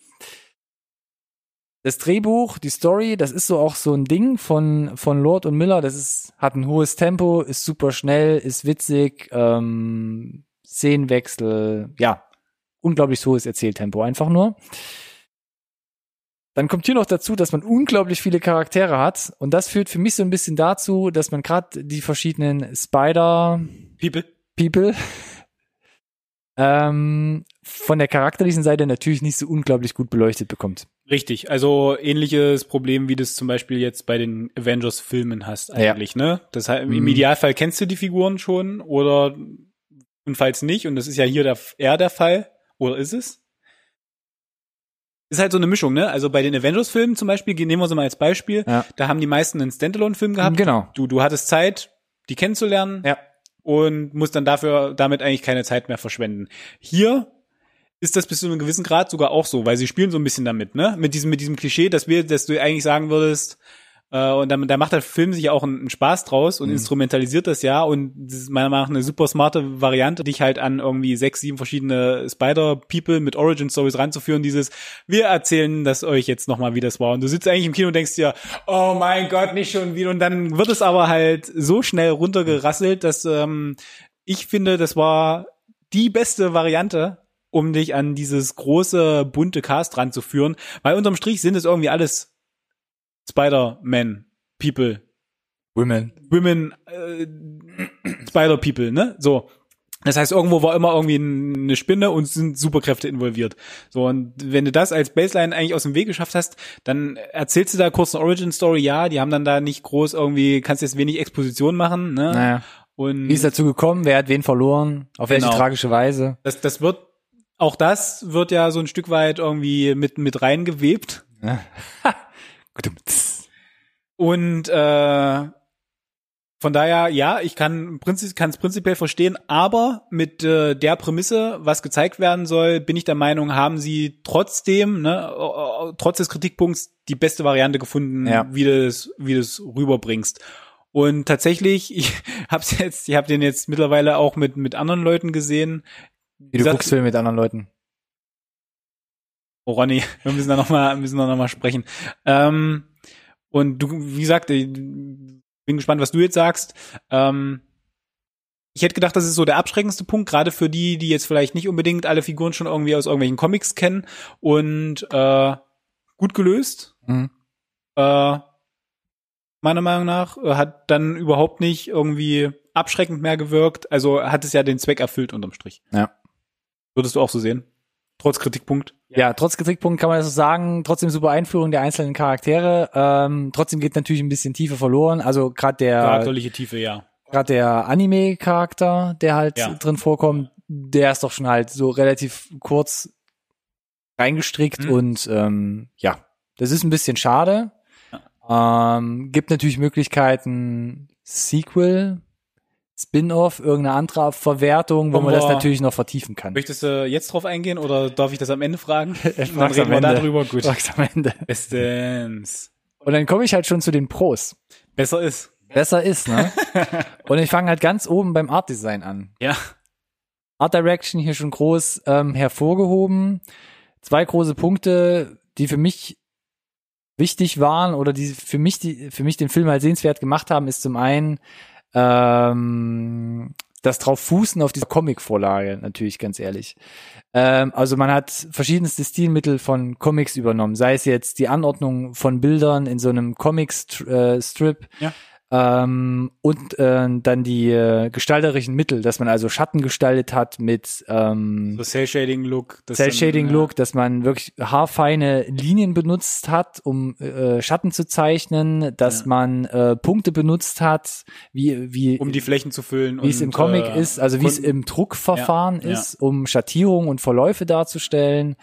Das Drehbuch, die Story, das ist so auch so ein Ding von, von Lord und Miller. Das ist, hat ein hohes Tempo, ist super schnell, ist witzig, ähm, Szenenwechsel, ja, unglaublich hohes Erzähltempo einfach nur. Dann kommt hier noch dazu, dass man unglaublich viele Charaktere hat und das führt für mich so ein bisschen dazu, dass man gerade die verschiedenen Spider People. People ähm, von der charakterlichen Seite natürlich nicht so unglaublich gut beleuchtet bekommt. Richtig, also ähnliches Problem, wie du es zum Beispiel jetzt bei den Avengers-Filmen hast eigentlich, ne? Das heißt, im Mhm. Idealfall kennst du die Figuren schon oder und falls nicht, und das ist ja hier der, eher der Fall, oder ist es? Ist halt so eine Mischung, ne? Also bei den Avengers-Filmen zum Beispiel, nehmen wir sie mal als Beispiel, Ja. da haben die meisten einen Standalone-Film gehabt. Genau. Du, du hattest Zeit, die kennenzulernen Ja. und musst dann dafür damit eigentlich keine Zeit mehr verschwenden. Hier ist das bis zu einem gewissen Grad sogar auch so, weil sie spielen so ein bisschen damit, ne? Mit diesem, mit diesem Klischee, dass wir, dass du eigentlich sagen würdest, äh, und dann, da macht der Film sich auch einen, einen Spaß draus und instrumentalisiert das ja und das ist meiner Meinung nach eine super smarte Variante, dich halt an irgendwie sechs, sieben verschiedene Spider-People mit Origin-Stories ranzuführen, dieses, wir erzählen das euch jetzt nochmal, wie das war. Und du sitzt eigentlich im Kino und denkst dir, oh mein Gott, nicht schon wieder. Und dann wird es aber halt so schnell runtergerasselt, dass ähm, ich finde, das war die beste Variante, um dich an dieses große, bunte Cast ranzuführen. Weil unterm Strich sind es irgendwie alles Spider-Man, People, Women. Women, äh, Spider-People, ne? So. Das heißt, irgendwo war immer irgendwie eine Spinne und sind Superkräfte involviert. So, und wenn du das als Baseline eigentlich aus dem Weg geschafft hast, dann erzählst du da kurz eine Origin-Story, ja, die haben dann da nicht groß irgendwie, kannst jetzt wenig Exposition machen, ne? Naja. Und Wie ist dazu gekommen? Wer hat wen verloren? Auf welche Genau. tragische Weise? das, das wird, auch das wird ja so ein Stück weit irgendwie mit, mit reingewebt. Und äh, von daher, ja, ich kann es prinzipiell verstehen, aber mit äh, der Prämisse, was gezeigt werden soll, bin ich der Meinung, haben sie trotzdem, ne, trotz des Kritikpunkts, die beste Variante gefunden, Ja. wie du es wie du es rüberbringst. Und tatsächlich, ich hab's jetzt, ich habe den jetzt mittlerweile auch mit mit anderen Leuten gesehen. Wie du Sag- guckst Filme mit anderen Leuten. Oh Ronny, wir müssen da noch mal, müssen da noch mal sprechen. Ähm, und du, wie gesagt, ich bin gespannt, was du jetzt sagst. Ähm, ich hätte gedacht, das ist so der abschreckendste Punkt, gerade für die, die jetzt vielleicht nicht unbedingt alle Figuren schon irgendwie aus irgendwelchen Comics kennen und äh, gut gelöst. Mhm. Äh, meiner Meinung nach. Äh, Hat dann überhaupt nicht irgendwie abschreckend mehr gewirkt. Also hat es ja den Zweck erfüllt unterm Strich. Ja. Würdest du auch so sehen? Trotz Kritikpunkt. Ja, trotz Kritikpunkt kann man das so sagen, trotzdem super Einführung der einzelnen Charaktere. Ähm, trotzdem geht natürlich ein bisschen Tiefe verloren. Also gerade der Charakterliche Tiefe, ja. gerade der Anime-Charakter, der halt Ja. drin vorkommt, der ist doch schon halt so relativ kurz reingestrickt Mhm. und ähm, ja, das ist ein bisschen schade. Ähm, gibt natürlich Möglichkeiten, Sequel, Spin-off, irgendeine andere Verwertung, wo man das natürlich noch vertiefen kann. Möchtest du jetzt drauf eingehen oder darf ich das am Ende fragen? Dann frag's reden am wir Ende. darüber. Gut. Sag's am Ende. Bestens. Und dann komme ich halt schon zu den Pros. Besser ist. Besser ist, ne? und ich fange halt ganz oben beim Art Design an. Ja. Art Direction hier schon groß ähm, hervorgehoben. Zwei große Punkte, die für mich wichtig waren oder die für mich die für mich den Film halt sehenswert gemacht haben, ist zum einen ähm, das drauf fußen auf dieser Comic-Vorlage, natürlich ganz ehrlich. Ähm, also man hat verschiedenste Stilmittel von Comics übernommen, sei es jetzt die Anordnung von Bildern in so einem Comic-Strip, Ja. Ähm, und äh, dann die äh, gestalterischen Mittel, dass man also Schatten gestaltet hat mit ähm, So Cell-Shading-Look. das Cell-Shading-Look, dann, dass man wirklich haarfeine Linien benutzt hat, um äh, Schatten zu zeichnen, dass Ja. man äh, Punkte benutzt hat, wie wie Um die Flächen zu füllen. wie es im Comic äh, ist, also wie es im Druckverfahren ja. ist, um Schattierungen und Verläufe darzustellen.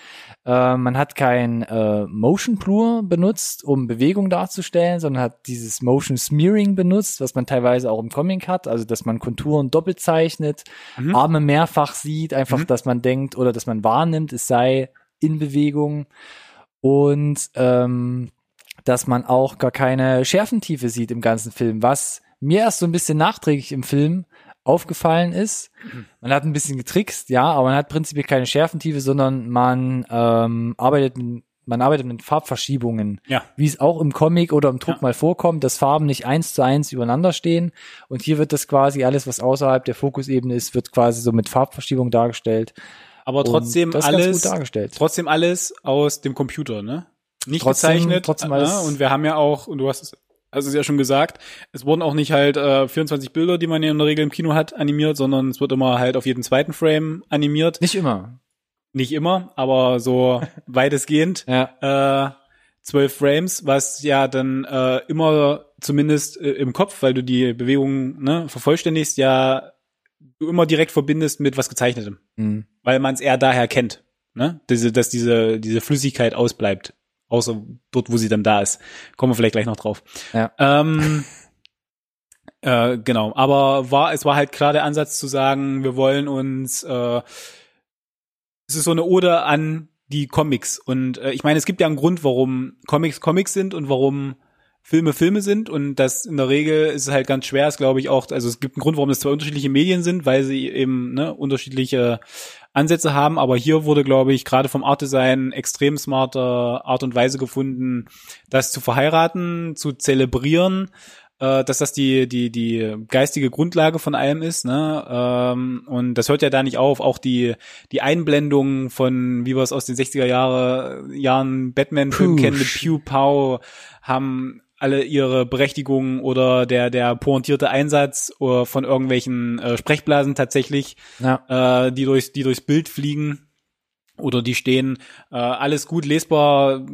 Äh, man hat kein äh, Motion Blur benutzt, um Bewegung darzustellen, sondern hat dieses Motion Smearing benutzt, was man teilweise auch im Comic hat, also dass man Konturen doppelt zeichnet, Mhm. Arme mehrfach sieht, einfach, Mhm. dass man denkt oder dass man wahrnimmt, es sei in Bewegung und ähm, dass man auch gar keine Schärfentiefe sieht im ganzen Film, was mir erst so ein bisschen nachträglich im Film aufgefallen ist. Man hat ein bisschen getrickst, ja, aber man hat prinzipiell keine Schärfentiefe, sondern man ähm, arbeitet mit, man arbeitet mit Farbverschiebungen, Ja. wie es auch im Comic oder im Druck Ja. mal vorkommt, dass Farben nicht eins zu eins übereinander stehen. Und hier wird das quasi alles, was außerhalb der Fokusebene ist, wird quasi so mit Farbverschiebung dargestellt. Aber trotzdem ist alles, gut dargestellt. trotzdem alles aus dem Computer, ne? Nicht Trotzdem- gezeichnet. trotzdem alles- ne? Und wir haben ja auch, und du hast es, hast es ja schon gesagt, es wurden auch nicht halt äh, 24 Bilder, die man ja in der Regel im Kino hat, animiert, sondern es wird immer halt auf jeden zweiten Frame animiert. Nicht immer. Nicht immer, aber so weitestgehend. Ja. äh, zwölf Frames, was ja dann äh, immer zumindest äh, im Kopf, weil du die Bewegung ne, vervollständigst, ja du immer direkt verbindest mit was gezeichnetem, Mhm. weil man es eher daher kennt, ne? Diese, dass diese diese Flüssigkeit ausbleibt, außer dort, wo sie dann da ist. Kommen wir vielleicht gleich noch drauf. Ja. Ähm, äh, genau, aber war es war halt klar der Ansatz zu sagen, wir wollen uns äh, es ist so eine Ode an die Comics. Und äh, ich meine, es gibt ja einen Grund, warum Comics Comics sind und warum Filme Filme sind. Und das in der Regel ist halt ganz schwer, ist glaube ich auch, also es gibt einen Grund, warum es zwei unterschiedliche Medien sind, weil sie eben ne, unterschiedliche Ansätze haben, aber hier wurde glaube ich gerade vom Art Design extrem smarte Art und Weise gefunden, das zu verheiraten, zu zelebrieren, äh, dass das die die die geistige Grundlage von allem ist, ne? Ähm, und das hört ja da nicht auf. Auch die die Einblendung von wie wir es aus den 60er Jahre Jahren Batman-Film kennen mit Pew Pow haben alle ihre Berechtigung oder der der pointierte Einsatz äh, von irgendwelchen äh, Sprechblasen tatsächlich Ja. äh, die durchs, die durchs Bild fliegen oder die stehen. Äh, alles gut lesbar,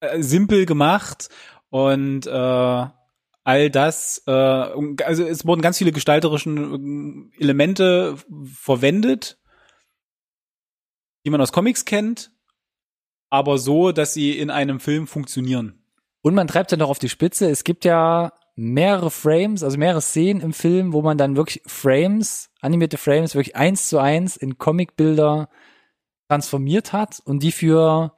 äh, simpel gemacht und äh, all das, äh, also es wurden ganz viele gestalterischen äh, Elemente verwendet, die man aus Comics kennt, aber so, dass sie in einem Film funktionieren. Und man treibt ja noch auf die Spitze. Es gibt ja mehrere Frames, also mehrere Szenen im Film, wo man dann wirklich Frames, animierte Frames, wirklich eins zu eins in Comicbilder transformiert hat und die für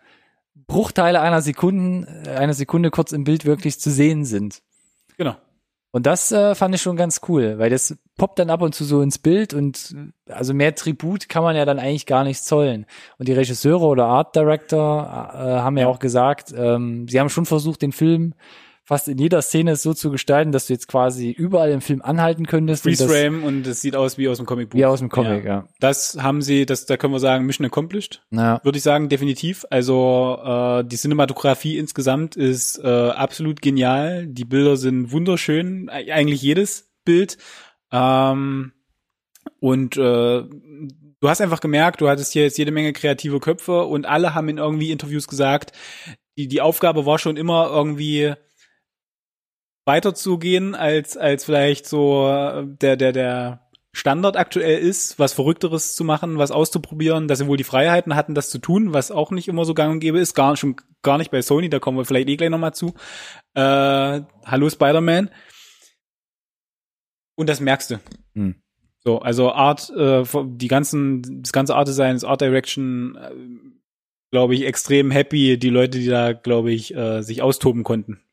Bruchteile einer Sekunde, einer Sekunde kurz im Bild wirklich zu sehen sind. Und das äh, fand ich schon ganz cool, weil das poppt dann ab und zu so ins Bild und äh, also mehr Tribut kann man ja dann eigentlich gar nicht zollen. Und die Regisseure oder Art Director äh, haben ja auch gesagt, ähm, sie haben schon versucht, den Film fast in jeder Szene so zu gestalten, dass du jetzt quasi überall im Film anhalten könntest. Freeze Frame und es sieht aus wie aus dem Comicbuch. Wie aus dem Comic, ja. Das haben sie, das, da können wir sagen, Mission accomplished. Ja. würde ich sagen, definitiv. Also äh, die Cinematografie insgesamt ist äh, absolut genial. Die Bilder sind wunderschön, eigentlich jedes Bild. Ähm, und äh, du hast einfach gemerkt, du hattest hier jetzt jede Menge kreative Köpfe und alle haben in irgendwie Interviews gesagt, die, die Aufgabe war schon immer irgendwie weiterzugehen, als, als vielleicht so äh, der, der, der Standard aktuell ist, was Verrückteres zu machen, was auszuprobieren, dass sie wohl die Freiheiten hatten, das zu tun, was auch nicht immer so gang und gäbe ist, gar, schon gar nicht bei Sony, da kommen wir vielleicht eh gleich nochmal zu. Äh, Hallo Spider-Man. Und das merkst du. Hm. So, also Art, äh, die ganzen, das ganze Art Design, das Art Direction, äh, glaube ich, extrem happy, die Leute, die da, glaube ich, äh, sich austoben konnten.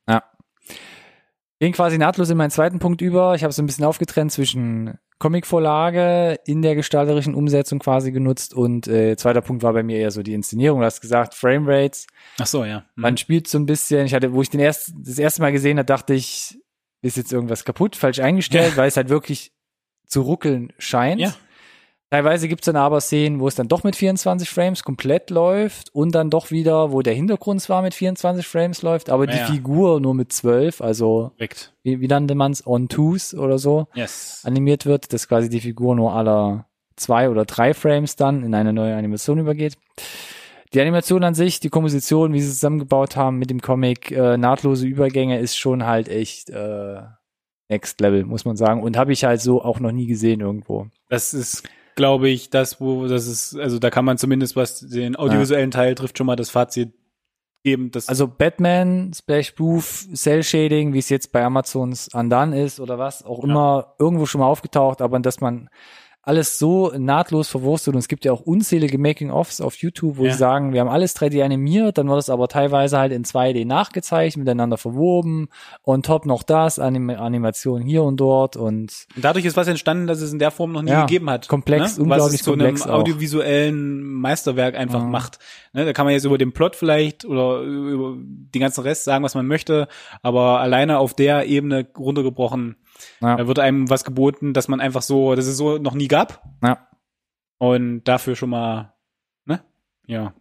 Ging quasi nahtlos in meinen zweiten Punkt über. Ich habe so ein bisschen aufgetrennt zwischen Comicvorlage in der gestalterischen Umsetzung quasi genutzt und äh, zweiter Punkt war bei mir eher so die Inszenierung. Du hast gesagt, Framerates. Ach so, ja. Hm. Man spielt so ein bisschen. Ich hatte, wo ich den erst, das erste Mal gesehen habe, dachte ich, ist jetzt irgendwas kaputt, falsch eingestellt, Ja. weil es halt wirklich zu ruckeln scheint. Ja. Teilweise gibt's dann aber Szenen, wo es dann doch mit 24 Frames komplett läuft und dann doch wieder, wo der Hintergrund zwar mit 24 Frames läuft, aber die Ja. Figur nur mit 12, also Direkt. wie, wie nannte man's On-Twos oder so, Yes. animiert wird, dass quasi die Figur nur aller zwei oder drei Frames dann in eine neue Animation übergeht. Die Animation an sich, die Komposition, wie sie es zusammengebaut haben mit dem Comic, äh, nahtlose Übergänge ist schon halt echt äh, Next Level, muss man sagen. Und habe ich halt so auch noch nie gesehen irgendwo. Das ist, glaube ich, das, wo das ist, also da kann man zumindest, was den audiovisuellen Teil trifft, schon mal das Fazit geben. Das Also Batman, Splash Proof, Cell Shading, wie es jetzt bei Amazons Undone ist oder was, auch immer irgendwo schon mal aufgetaucht, aber dass man alles so nahtlos verwurstet und es gibt ja auch unzählige Making-ofs auf YouTube, wo Ja. sie sagen, wir haben alles 3D animiert, dann wird es aber teilweise halt in 2D nachgezeichnet, miteinander verwoben, on top noch das, Anim Animation hier und dort und dadurch ist was entstanden, dass es in der Form noch nie Ja, gegeben hat. komplex, ne? unglaublich was es zu komplex einem auch. audiovisuellen Meisterwerk einfach Ja. macht. Ne? Da kann man jetzt über den Plot vielleicht oder über den ganzen Rest sagen, was man möchte, aber alleine auf der Ebene runtergebrochen ja, da wird einem was geboten, dass man einfach so, dass es so noch nie gab ja. und dafür schon mal, ne? Ja.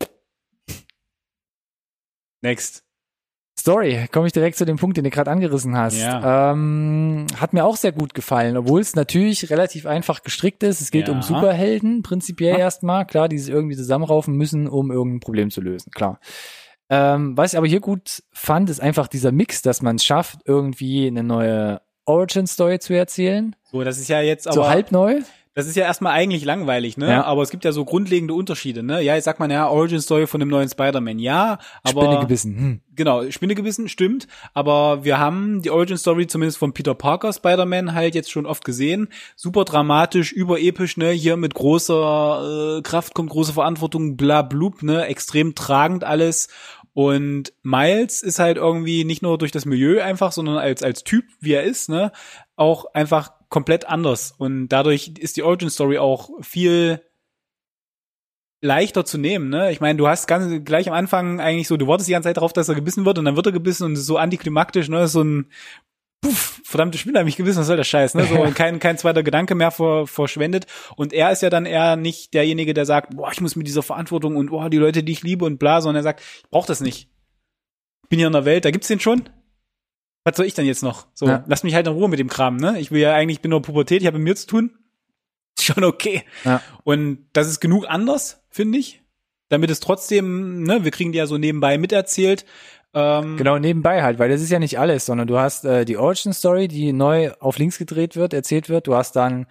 Next. Story, komme ich direkt zu dem Punkt, den du gerade angerissen hast. Ja. Ähm, hat mir auch sehr gut gefallen, obwohl es natürlich relativ einfach gestrickt ist. Es geht Ja. um Superhelden, prinzipiell Ja. erstmal, klar, die sich irgendwie zusammenraufen müssen, um irgendein Problem zu lösen, klar. Ähm, was ich aber hier gut fand, ist einfach dieser Mix, dass man es schafft, irgendwie eine neue Origin-Story zu erzählen. So, das ist ja jetzt aber so halb neu. Das ist ja erstmal eigentlich langweilig, ne? Ja. Aber es gibt ja so grundlegende Unterschiede, ne? Ja, jetzt sagt man ja Origin Story von dem neuen Spider-Man. Ja, aber Spinne gebissen. Hm. genau, Spinne gebissen, stimmt. Aber wir haben die Origin Story zumindest von Peter Parker Spider-Man halt jetzt schon oft gesehen. Super dramatisch, überepisch, ne? Hier mit großer äh, Kraft kommt große Verantwortung, bla blub, ne? Extrem tragend alles. Und Miles ist halt irgendwie nicht nur durch das Milieu einfach, sondern als, als Typ, wie er ist, ne? Auch einfach komplett anders. Und dadurch ist die Origin Story auch viel leichter zu nehmen, ne? Ich meine, du hast ganz gleich am Anfang eigentlich so, du wartest die ganze Zeit darauf, dass er gebissen wird und dann wird er gebissen und so antiklimaktisch, ne? So ein Puff, verdammte Spinne hat mich gebissen, was soll der Scheiß, ne? So und kein, kein zweiter Gedanke mehr vor, verschwendet. Und er ist ja dann eher nicht derjenige, der sagt, boah, ich muss mit dieser Verantwortung und boah, die Leute, die ich liebe und bla, sondern er sagt, ich brauch das nicht. Ich bin hier in der Welt, da gibt's den schon. Was soll ich denn jetzt noch? So, Ja. lass mich halt in Ruhe mit dem Kram, ne? Ich will ja eigentlich, ich bin nur Pubertät, ich habe mit mir zu tun. Ist schon okay. Ja. Und das ist genug anders, finde ich. Damit es trotzdem, ne, wir kriegen die ja so nebenbei miterzählt. Ähm, Genau, nebenbei halt, weil das ist ja nicht alles, sondern du hast äh, die Origin Story, die neu auf links gedreht wird, erzählt wird. Du hast dann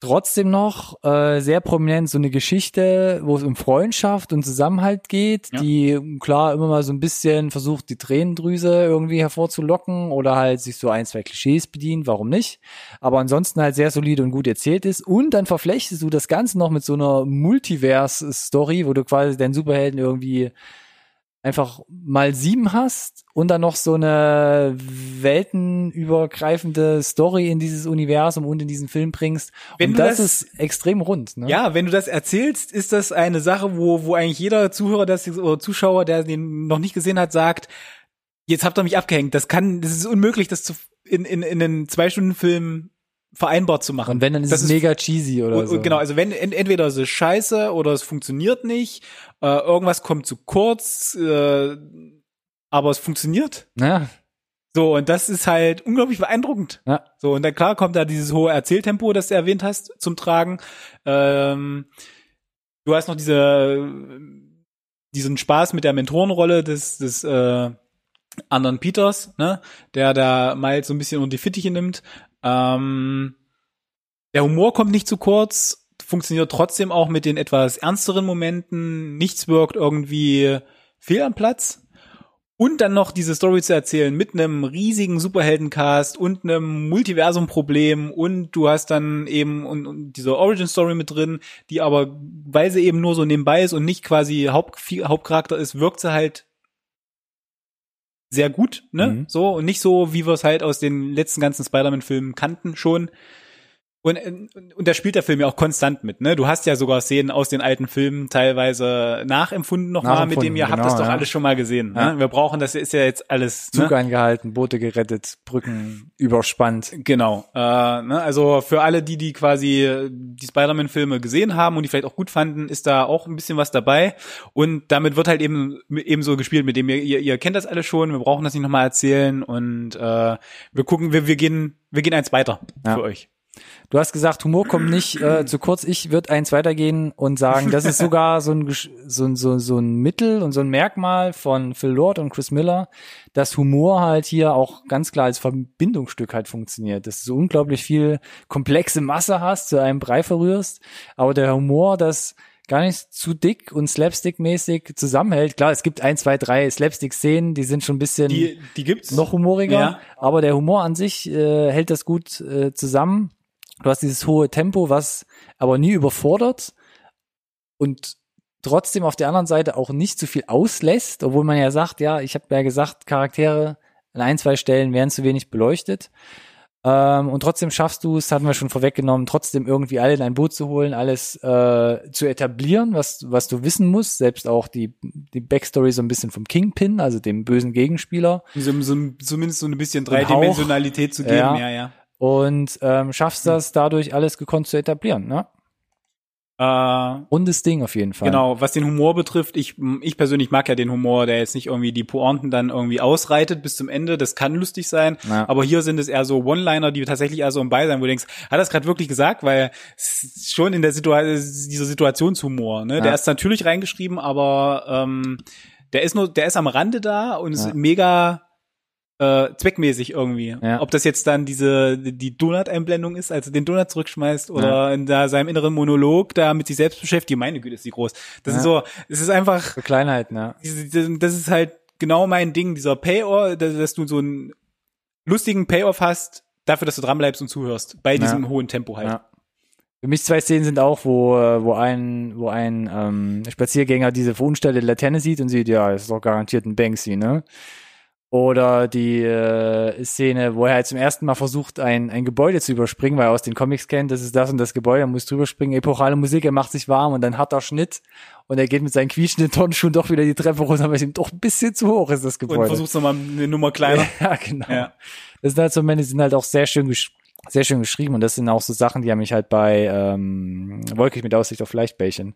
trotzdem noch äh, sehr prominent so eine Geschichte, wo es um Freundschaft und Zusammenhalt geht, Ja. die klar immer mal so ein bisschen versucht, die Tränendrüse irgendwie hervorzulocken oder halt sich so ein, zwei Klischees bedient, warum nicht? Aber ansonsten halt sehr solide und gut erzählt ist. Und dann verflechtest du das Ganze noch mit so einer Multiverse-Story, wo du quasi deinen Superhelden irgendwie einfach mal sieben hast und dann noch so eine weltenübergreifende Story in dieses Universum und in diesen Film bringst. Wenn und das, das- ist extrem rund. Ne? Ja, wenn du das erzählst, ist das eine Sache, wo, wo eigentlich jeder Zuhörer das, oder Zuschauer, der den noch nicht gesehen hat, sagt, Jetzt habt ihr mich abgehängt. Das kann, das ist unmöglich, das zu, in, in, in einen Zwei-Stunden-Film vereinbart zu machen. Und wenn, dann ist das es mega cheesy oder so. Genau, also wenn ent, entweder es ist scheiße oder es funktioniert nicht, äh, irgendwas kommt zu kurz, äh, aber es funktioniert. Ja, So, und das ist halt unglaublich beeindruckend. ja. So, und dann klar kommt da dieses hohe Erzähltempo, das du erwähnt hast, zum Tragen. Ähm, du hast noch diese, diesen Spaß mit der Mentorenrolle des, des äh, anderen Peters, ne, der da Miles so ein bisschen unter die Fittiche nimmt. Ähm, der Humor kommt nicht zu kurz, funktioniert trotzdem auch mit den etwas ernsteren Momenten. Nichts wirkt irgendwie fehl am Platz. Und dann noch diese Story zu erzählen mit einem riesigen Superheldencast und einem Multiversum-Problem und du hast dann eben und, und diese Origin-Story mit drin, die aber, weil sie eben nur so nebenbei ist und nicht quasi Haupt, Hauptcharakter ist, wirkt sie halt sehr gut, ne? Mhm. So, und nicht so, wie wir es halt aus den letzten ganzen Spider-Man-Filmen kannten schon. Und, und, und da spielt der Film ja auch konstant mit, ne? Du hast ja sogar Szenen aus den alten Filmen teilweise nachempfunden nochmal, mit dem ihr habt genau, das doch ja. alles schon mal gesehen. Ja. Ne? Wir brauchen, das ist ja jetzt alles. Zug Ne? angehalten, Boote gerettet, Brücken überspannt. Genau. Äh, ne? Also für alle, die, die quasi die Spider-Man-Filme gesehen haben und die vielleicht auch gut fanden, ist da auch ein bisschen was dabei. Und damit wird halt eben, eben so gespielt, mit dem ihr, ihr, ihr kennt das alles schon, wir brauchen das nicht nochmal erzählen und äh, wir gucken, wir, wir gehen, wir gehen eins weiter Ja. für euch. Du hast gesagt, Humor kommt nicht äh, zu kurz. Ich würde eins weitergehen und sagen, das ist sogar so ein, so, ein- so, so ein Mittel und so ein Merkmal von Phil Lord und Chris Miller, dass Humor halt hier auch ganz klar als Verbindungsstück halt funktioniert. Dass du so unglaublich viel komplexe Masse hast, zu einem Brei verrührst, aber der Humor, das gar nicht zu dick und slapstick-mäßig zusammenhält. Klar, es gibt ein, zwei, drei Slapstick-Szenen, die sind schon ein bisschen Die, die gibt's. noch humoriger, Ja. aber der Humor an sich äh, hält das gut äh, zusammen. Du hast dieses hohe Tempo, was aber nie überfordert und trotzdem auf der anderen Seite auch nicht zu viel auslässt, obwohl man ja sagt, ja, ich habe ja gesagt, Charaktere an ein, zwei Stellen werden zu wenig beleuchtet. Ähm, und trotzdem schaffst du es, hatten wir schon vorweggenommen, trotzdem irgendwie alle in ein Boot zu holen, alles äh, zu etablieren, was, was du wissen musst, selbst auch die, die Backstory so ein bisschen vom Kingpin, also dem bösen Gegenspieler. so, so, zumindest so ein bisschen. Dreidimensionalität zu geben, Ja. ja, ja. Und ähm, schaffst das dadurch alles gekonnt zu etablieren. Ne? Äh, Rundes Ding auf jeden Fall. Genau, was den Humor betrifft, ich, ich persönlich mag ja den Humor, der jetzt nicht irgendwie die Pointen dann irgendwie ausreitet bis zum Ende. Das kann lustig sein. Ja. Aber hier sind es eher so One-Liner, die tatsächlich eher so im Beisein, wo du denkst, hat er das gerade wirklich gesagt? Weil schon in der Situation, dieser Situationshumor, ne? Der Ja. ist natürlich reingeschrieben, aber ähm, der ist nur, der ist am Rande da und ist Ja. mega äh, zweckmäßig irgendwie. Ja. Ob das jetzt dann diese die Donut-Einblendung ist, als er den Donut zurückschmeißt, oder in da seinem inneren Monolog da mit sich selbst beschäftigt, meine Güte, ist die groß. Das Ja. ist so, es ist einfach, Für Kleinheiten, ja. diese- das ist halt genau mein Ding, dieser Payoff, dass dass du so einen lustigen Payoff hast, dafür, dass du dranbleibst und zuhörst, bei diesem hohen Tempo halt. ja. Für mich zwei Szenen sind auch, wo, äh, wo ein, wo ein ähm, Spaziergänger diese verunstellte Laterne sieht und sieht, ja, das ist doch garantiert ein Banksy, ne? Oder die äh, Szene, wo er halt zum ersten Mal versucht, ein, ein Gebäude zu überspringen, weil er aus den Comics kennt, das ist das und das Gebäude, er muss drüber springen, epochale Musik, er macht sich warm und dann harter Schnitt und er geht mit seinen quietschenden Tonschuhen doch wieder die Treppe runter, weil es ihm doch ein bisschen zu hoch ist, das Und Gebäude. versuchst nochmal eine Nummer kleiner. Ja, genau. Ja. Das sind halt so Momente, die sind halt auch sehr schön, sehr schön geschrieben und das sind auch so Sachen, die haben mich halt bei ähm, Wolkig mit Aussicht auf Leichtbällchen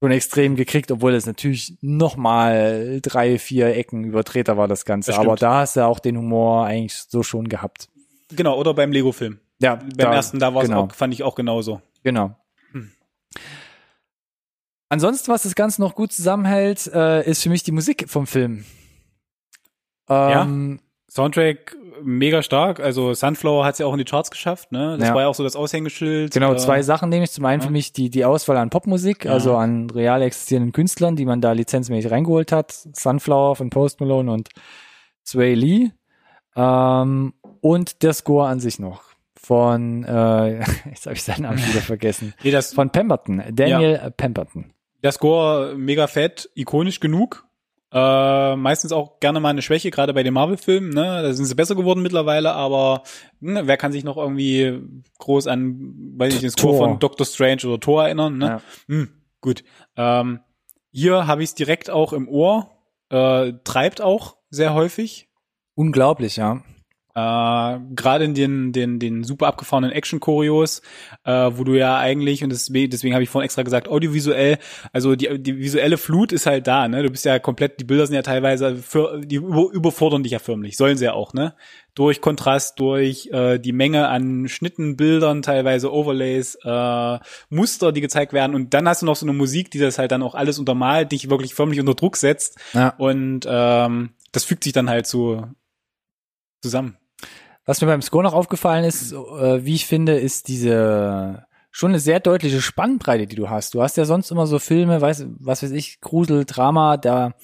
schon extrem gekriegt, obwohl das natürlich nochmal drei, vier Ecken übertreter war, das Ganze. Das. Aber da hast du auch den Humor eigentlich so schon gehabt. Genau, oder beim Lego-Film. Ja, Beim ersten, da war es genau. auch, fand ich auch genauso. Genau. Hm. Ansonsten, was das Ganze noch gut zusammenhält, äh, ist für mich die Musik vom Film. Ähm, Soundtrack mega stark. Also Sunflower hat es ja auch in die Charts geschafft, ne? Das Ja. war ja auch so das Aushängeschild. Genau, äh, zwei Sachen nehme ich. Zum einen ja. für mich die, die Auswahl an Popmusik, Ja. also an real existierenden Künstlern, die man da lizenzmäßig reingeholt hat. Sunflower von Post Malone und Sway Lee. Ähm, und der Score an sich noch. Von, äh, jetzt habe ich seinen Namen wieder vergessen. Nee, das, Von Pemberton, Daniel Pemberton. der Score mega fett, ikonisch genug. Äh, meistens auch gerne mal eine Schwäche, gerade bei den Marvel-Filmen, ne? Da sind sie besser geworden mittlerweile, aber ne, wer kann sich noch irgendwie groß an, weiß ich, den Score von Doctor Strange oder Thor erinnern, ne? Ja. Hm, gut. Ähm, hier habe ich es direkt auch im Ohr, äh, treibt auch sehr häufig. Unglaublich, ja. Äh, Gerade in den, den, den super abgefahrenen Action-Choreos, äh, wo du ja eigentlich, und deswegen, deswegen habe ich vorhin extra gesagt, audiovisuell, also die, die visuelle Flut ist halt da, ne? Du bist ja komplett, die Bilder sind ja teilweise für, die über, überfordern dich ja förmlich, sollen sie ja auch, ne? Durch Kontrast, durch äh, die Menge an Schnitten, Bildern, teilweise Overlays, äh, Muster, die gezeigt werden. Und dann hast du noch so eine Musik, die das halt dann auch alles untermalt, dich wirklich förmlich unter Druck setzt. Ja. Und ähm, das fügt sich dann halt so zusammen. Was mir beim Score noch aufgefallen ist, äh, wie ich finde, ist diese schon eine sehr deutliche Spannbreite, die du hast. Du hast ja sonst immer so Filme, weiß, was weiß ich, Grusel, Drama, da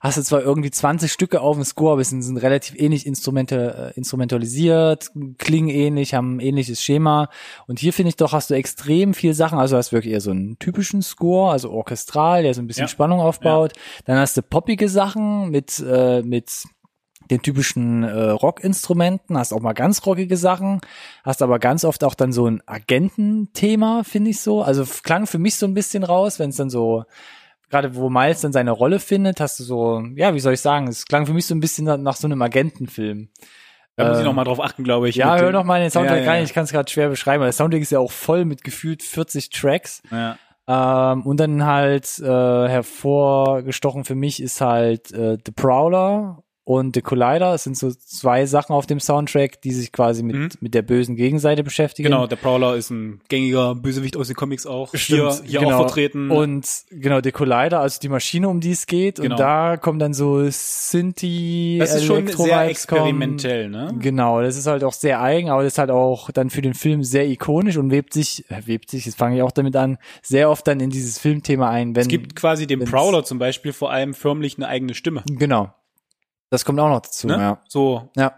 hast du zwar irgendwie 20 Stücke auf dem Score, aber es sind, sind relativ ähnlich Instrumente, äh, instrumentalisiert, klingen ähnlich, haben ein ähnliches Schema. Und hier finde ich doch, hast du extrem viel Sachen. Also hast wirklich eher so einen typischen Score, also orchestral, der so ein bisschen Ja. Spannung aufbaut. Dann hast du poppige Sachen mit, äh, mit den typischen äh, Rockinstrumenten, hast auch mal ganz rockige Sachen, hast aber ganz oft auch dann so ein Agententhema, finde ich so. Also klang für mich so ein bisschen raus, wenn es dann so, gerade wo Miles dann seine Rolle findet, hast du so, ja, wie soll ich sagen, es klang für mich so ein bisschen nach, so einem Agentenfilm. Da muss ich Ähm, noch mal drauf achten, glaube ich. Ja, hör doch mal den Soundtrack Ja, ja, rein, ich kann es gerade schwer beschreiben, weil der Soundtrack ist ja auch voll mit gefühlt 40 Tracks. Ja. Ähm, und dann halt äh, hervorgestochen für mich ist halt äh, The Prowler und The Collider. Es sind so zwei Sachen auf dem Soundtrack, die sich quasi mit, Mhm. mit der bösen Gegenseite beschäftigen. Genau, der Prowler ist ein gängiger Bösewicht aus den Comics auch. hier Stimmt, hier genau. auch vertreten. Und genau, The Collider, also die Maschine, um die es geht. Genau. Und da kommen dann so Synthi, das ist schon sehr experimentell, ne? Genau, das ist halt auch sehr eigen, aber das ist halt auch dann für den Film sehr ikonisch und webt sich, äh, webt sich, jetzt fange ich auch damit an, sehr oft dann in dieses Filmthema ein. Wenn, Es gibt quasi dem Prowler zum Beispiel vor allem förmlich eine eigene Stimme. Genau. Das kommt auch noch dazu, Ne? ja. So. Ja.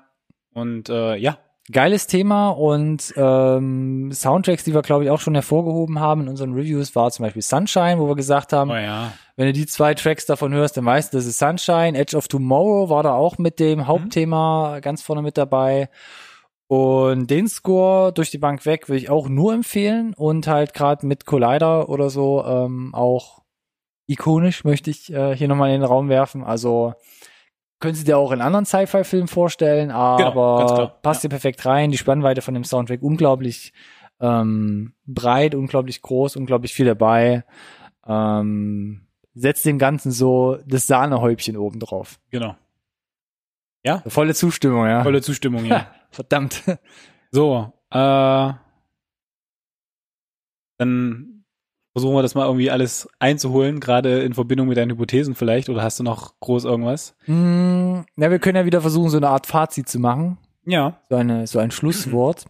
Und äh, ja. Geiles Thema und ähm, Soundtracks, die wir, glaube ich, auch schon hervorgehoben haben in unseren Reviews, war zum Beispiel Sunshine, wo wir gesagt haben, Oh ja. wenn du die zwei Tracks davon hörst, dann weißt du, das ist Sunshine. Edge of Tomorrow war da auch mit dem Hauptthema ganz vorne mit dabei. Und den Score durch die Bank weg will ich auch nur empfehlen und halt gerade mit Collider oder so ähm, auch ikonisch möchte ich äh, hier nochmal in den Raum werfen. Also können Sie dir auch in anderen Sci-Fi-Filmen vorstellen, aber Genau, ganz klar, passt hier perfekt rein. Die Spannweite von dem Soundtrack unglaublich ähm, breit, unglaublich groß, unglaublich viel dabei. Ähm, setzt dem Ganzen so das Sahnehäubchen oben drauf. Genau. Volle Zustimmung, ja. Volle Zustimmung hier. Verdammt. so. Äh, dann versuchen wir das mal irgendwie alles einzuholen, gerade in Verbindung mit deinen Hypothesen vielleicht. Oder hast du noch groß irgendwas? Hm, ja, wir können ja wieder versuchen, so eine Art Fazit zu machen. Ja. So, eine, so ein Schlusswort.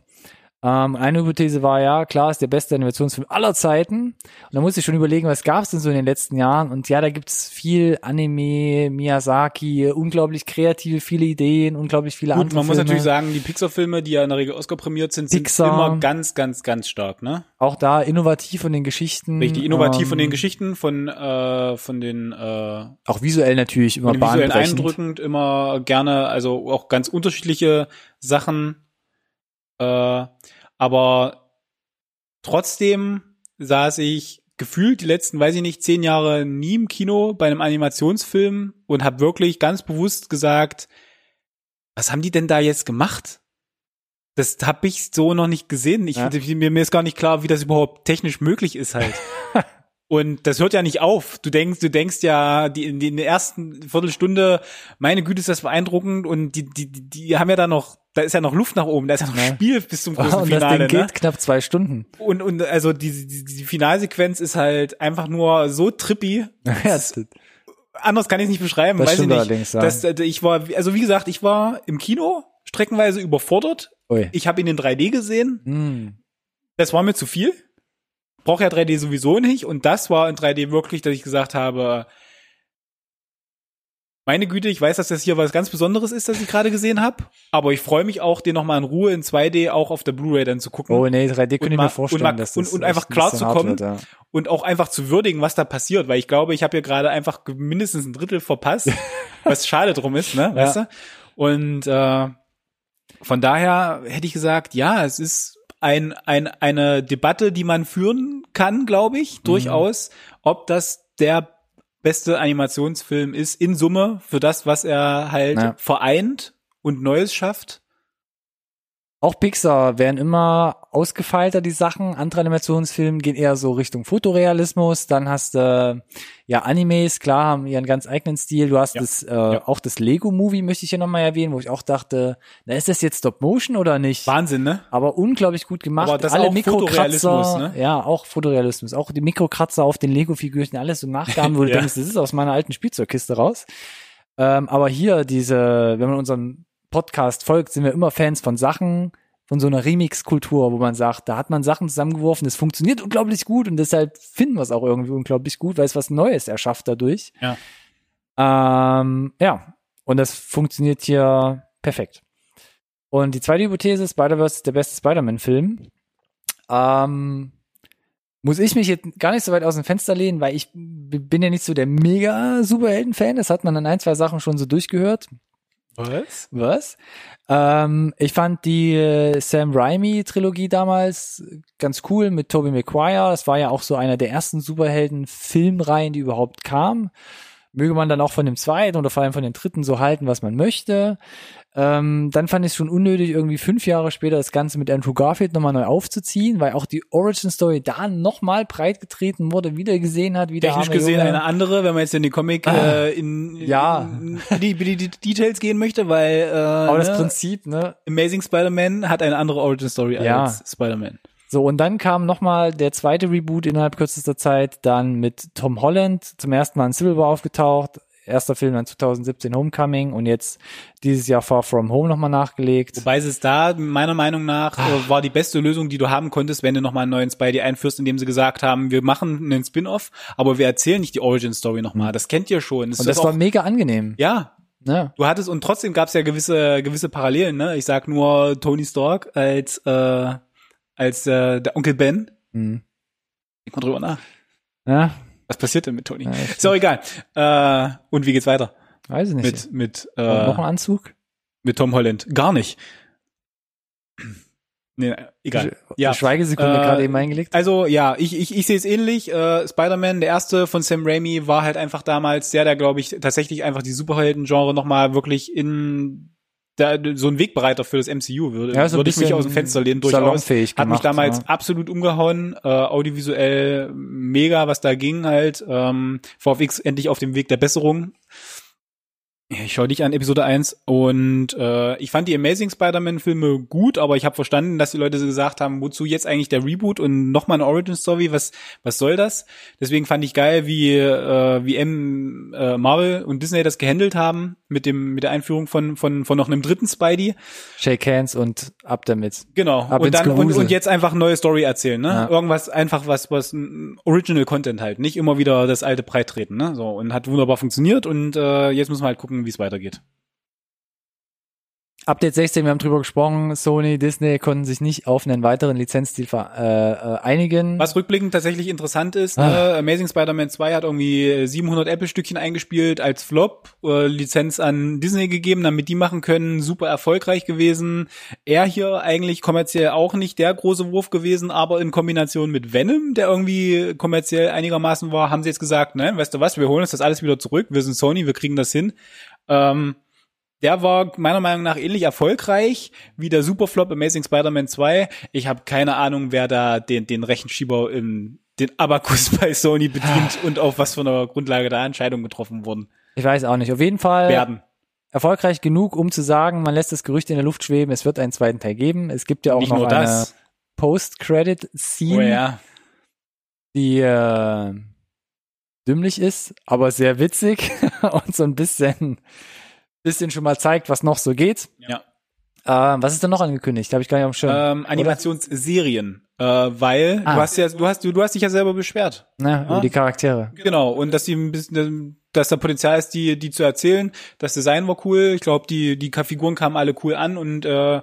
Ähm, eine Hypothese war ja, klar, ist der beste Animationsfilm aller Zeiten. Und da muss ich schon überlegen, was gab es denn so in den letzten Jahren? Und ja, da gibt's viel Anime, Miyazaki, unglaublich kreative, viele Ideen, unglaublich viele Gut, andere man muss Filme. natürlich sagen, die Pixar-Filme, die ja in der Regel Oscar prämiert sind, sind Pixar. immer ganz, ganz, ganz stark, ne? Auch da innovativ von den Geschichten. Richtig innovativ ähm, von den Geschichten, von, äh, von den, äh, Auch visuell natürlich immer bahnbrechend. eindrückend, immer gerne, also auch ganz unterschiedliche Sachen. Äh, aber trotzdem saß ich gefühlt die letzten, weiß ich nicht, zehn Jahre nie im Kino bei einem Animationsfilm und habe wirklich ganz bewusst gesagt, was haben die denn da jetzt gemacht? Das habe ich so noch nicht gesehen. Ich, Ja. mir, mir ist gar nicht klar, wie das überhaupt technisch möglich ist halt. Und das hört ja nicht auf. Du denkst, du denkst ja, die in, in der ersten Viertelstunde, meine Güte, ist das beeindruckend und die, die, die, haben ja da noch, da ist ja noch Luft nach oben, da ist ja noch Ja. Spiel bis zum großen und das Finale. Ding ne? geht knapp zwei Stunden. Und, und also die, die, die Finalsequenz ist halt einfach nur so trippy. Ja, Das anders kann ich es nicht beschreiben, Das weiß ich nicht. Das, äh, ich war, also wie gesagt, ich war im Kino streckenweise überfordert. Ui. Ich habe ihn in 3D gesehen. Hm. Das war mir zu viel. Brauche ja 3D sowieso nicht. Und das war in 3D wirklich, dass ich gesagt habe, meine Güte, ich weiß, dass das hier was ganz Besonderes ist, das ich gerade gesehen habe. Aber ich freue mich auch, den nochmal in Ruhe in 2D auch auf der Blu-ray dann zu gucken. Oh nee, 3D könnte ich mir vorstellen, und mal- dass und- das und echt einfach ein klar zu kommen. Wird, ja. und auch einfach zu würdigen, was da passiert, weil ich glaube, ich habe hier gerade einfach mindestens ein Drittel verpasst, was schade drum ist, ne, weißt du? Und äh, von daher hätte ich gesagt, ja, es ist ein, ein eine Debatte, die man führen kann, glaube Mhm. ich, durchaus, ob das der beste Animationsfilm ist in Summe für das, was er halt Ja. vereint und Neues schafft. Auch Pixar werden immer ausgefeilter, die Sachen. Andere Animationsfilme gehen eher so Richtung Fotorealismus. Dann hast du, äh, ja, Animes, klar, haben ihren ganz eigenen Stil. Du hast Ja. das, äh, auch das Lego-Movie möchte ich hier nochmal erwähnen, wo ich auch dachte, na, ist das jetzt Stop-Motion oder nicht? Wahnsinn, ne? Aber unglaublich gut gemacht. Aber das Alle auch Mikrokratzer, Fotorealismus, ne? ja, auch Fotorealismus. Auch die Mikrokratzer auf den Lego-Figürchen, alles so nachgaben, wo du Ja. denkst, das ist aus meiner alten Spielzeugkiste raus. Ähm, aber hier diese, wenn man unserem Podcast folgt, sind wir immer Fans von Sachen, von so einer Remix-Kultur, wo man sagt, da hat man Sachen zusammengeworfen, das funktioniert unglaublich gut und deshalb finden wir es auch irgendwie unglaublich gut, weil es was Neues erschafft dadurch. Ja. Ähm, ja, und das funktioniert hier perfekt. Und die zweite Hypothese, Spider-Verse ist der beste Spider-Man-Film. Ähm, muss ich mich jetzt gar nicht so weit aus dem Fenster lehnen, weil ich bin ja nicht so der mega Superhelden-Fan. Das hat man an ein, zwei Sachen schon so durchgehört. Was? Was? Ähm, ich fand die äh, Sam Raimi-Trilogie damals ganz cool mit Tobey Maguire. Das war ja auch so einer der ersten Superhelden-Filmreihen, die überhaupt kam. Möge man dann auch von dem zweiten oder vor allem von dem dritten so halten, was man möchte. Ähm, dann fand ich es schon unnötig, irgendwie fünf Jahre später das Ganze mit Andrew Garfield nochmal neu aufzuziehen, weil auch die Origin-Story da nochmal breit getreten wurde, wieder gesehen hat, wieder Technisch gesehen eine andere, wenn man jetzt in die Comic äh, in, Ah. Ja. in die, die, die Details gehen möchte, weil äh, Aber das ne, Prinzip, ne, Amazing Spider-Man hat eine andere Origin Story Ja. als Spider-Man. So, und dann kam nochmal der zweite Reboot innerhalb kürzester Zeit, dann mit Tom Holland, zum ersten Mal in Civil War aufgetaucht, erster Film dann 2017 Homecoming und jetzt dieses Jahr Far From Home nochmal nachgelegt. Wobei es da meiner Meinung nach äh, war die beste Lösung, die du haben konntest, wenn du nochmal einen neuen Spidey einführst, indem sie gesagt haben, wir machen einen Spin-off, aber wir erzählen nicht die Origin Story nochmal. Das kennt ihr schon. Das Und das war mega angenehm. ja, Ne? du hattest und trotzdem gab es ja gewisse gewisse Parallelen. Ne? Ich sag nur Tony Stark als äh, als äh, der Onkel Ben. Hm. Denk mal drüber nach. Ja, Was passiert denn mit Tony? Ja, ist auch egal. Äh, und wie geht's weiter weiß ich nicht. mit mit äh, noch ein Anzug? mit Tom Holland? Gar nicht. Nee, egal. Ja. Die Schweigesekunde Äh, gerade eben eingelegt. Also ja, ich, ich, ich sehe es ähnlich. Äh, Spider-Man, der erste von Sam Raimi, war halt einfach damals der, der, glaube ich, tatsächlich einfach die Superhelden-Genre nochmal wirklich in der, so ein Wegbereiter für das MCU würde. Ja, so würde ich mich aus dem Fenster lehnen durchaus. salonfähig Hat mich gemacht, damals ja. absolut umgehauen, äh, audiovisuell mega, was da ging halt. Ähm, VFX endlich auf dem Weg der Besserung. Ich schaue dich an, Episode 1. Und äh, ich fand die Amazing Spider-Man-Filme gut, aber ich habe verstanden, dass die Leute so gesagt haben, wozu jetzt eigentlich der Reboot und nochmal eine Origin-Story, was, was soll das? Deswegen fand ich geil, wie, äh, wie M, äh, Marvel und Disney das gehandelt haben mit dem mit der Einführung von, von, von noch einem dritten Spidey. Shake hands und ab damit. Genau. Ab und dann und, und jetzt einfach neue Story erzählen, ne? Ja. Irgendwas einfach was was ein Original Content halt, nicht immer wieder das alte Breit treten, ne? So und hat wunderbar funktioniert und äh, jetzt müssen wir halt gucken, wie es weitergeht. Update 16, wir haben drüber gesprochen, Sony, Disney konnten sich nicht auf einen weiteren Lizenzdeal äh, äh, einigen. Was rückblickend tatsächlich interessant ist, Ah. ne? Amazing Spider-Man 2 hat irgendwie 700 Apple-Stückchen eingespielt als Flop, äh, Lizenz an Disney gegeben, damit die machen können, super erfolgreich gewesen. Er hier eigentlich kommerziell auch nicht der große Wurf gewesen, aber in Kombination mit Venom, der irgendwie kommerziell einigermaßen war, haben sie jetzt gesagt, ne, weißt du was, wir holen uns das alles wieder zurück, wir sind Sony, wir kriegen das hin. Ähm, der war meiner Meinung nach ähnlich erfolgreich wie der Superflop Amazing Spider-Man 2. Ich habe keine Ahnung, wer da den, den Rechenschieber im den Abakus bei Sony bedient und auf was für einer Grundlage da Entscheidungen getroffen wurden Ich weiß auch nicht. Auf jeden Fall werden. erfolgreich genug, um zu sagen, man lässt das Gerücht in der Luft schweben, es wird einen zweiten Teil geben. Es gibt ja auch Nicht noch nur eine das. Post-Credit-Scene, Oh ja. die äh, dümmlich ist, aber sehr witzig und so ein bisschen, bisschen schon mal zeigt, was noch so geht. Ja. Äh, was ist denn noch angekündigt? Habe ich gar nicht auf dem Schirm. Ähm, Animationsserien, äh, weil Ah. du hast ja du hast du, du hast dich ja selber beschwert. Na, über die Charaktere. Genau, und dass die ein bisschen, dass da Potenzial ist, die, die zu erzählen. Das Design war cool. Ich glaube, die, die Figuren kamen alle cool an und äh, äh,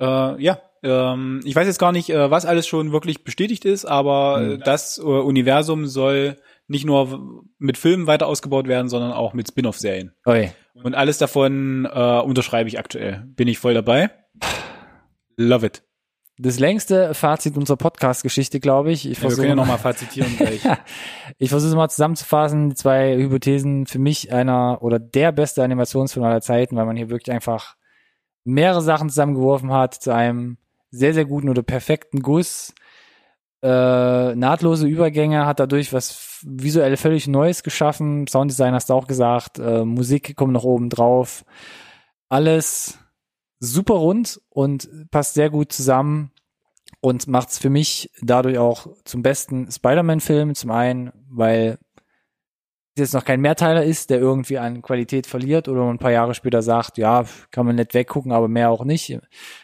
ja, ähm, ich weiß jetzt gar nicht, äh, was alles schon wirklich bestätigt ist, aber äh, das äh, Universum soll nicht nur mit Filmen weiter ausgebaut werden, sondern auch mit Spin-off-Serien. Oi. Und alles davon äh, unterschreibe ich aktuell. Bin ich voll dabei. Love it. Das längste Fazit unserer Podcast-Geschichte, glaube ich. Ich Ja, wir versuche können ja nochmal fazitieren gleich. Ich versuche mal zusammenzufassen, die zwei Hypothesen für mich einer oder der beste Animationsfilm aller Zeiten, weil man hier wirklich einfach mehrere Sachen zusammengeworfen hat zu einem sehr, sehr guten oder perfekten Guss. Äh, nahtlose Übergänge, hat dadurch was visuell völlig Neues geschaffen. Sounddesign hast du auch gesagt, äh, Musik kommt noch oben drauf. Alles super rund und passt sehr gut zusammen und macht es für mich dadurch auch zum besten Spider-Man-Film. Zum einen, weil jetzt noch kein Mehrteiler ist, der irgendwie an Qualität verliert oder ein paar Jahre später sagt, ja, kann man nicht weggucken, aber mehr auch nicht.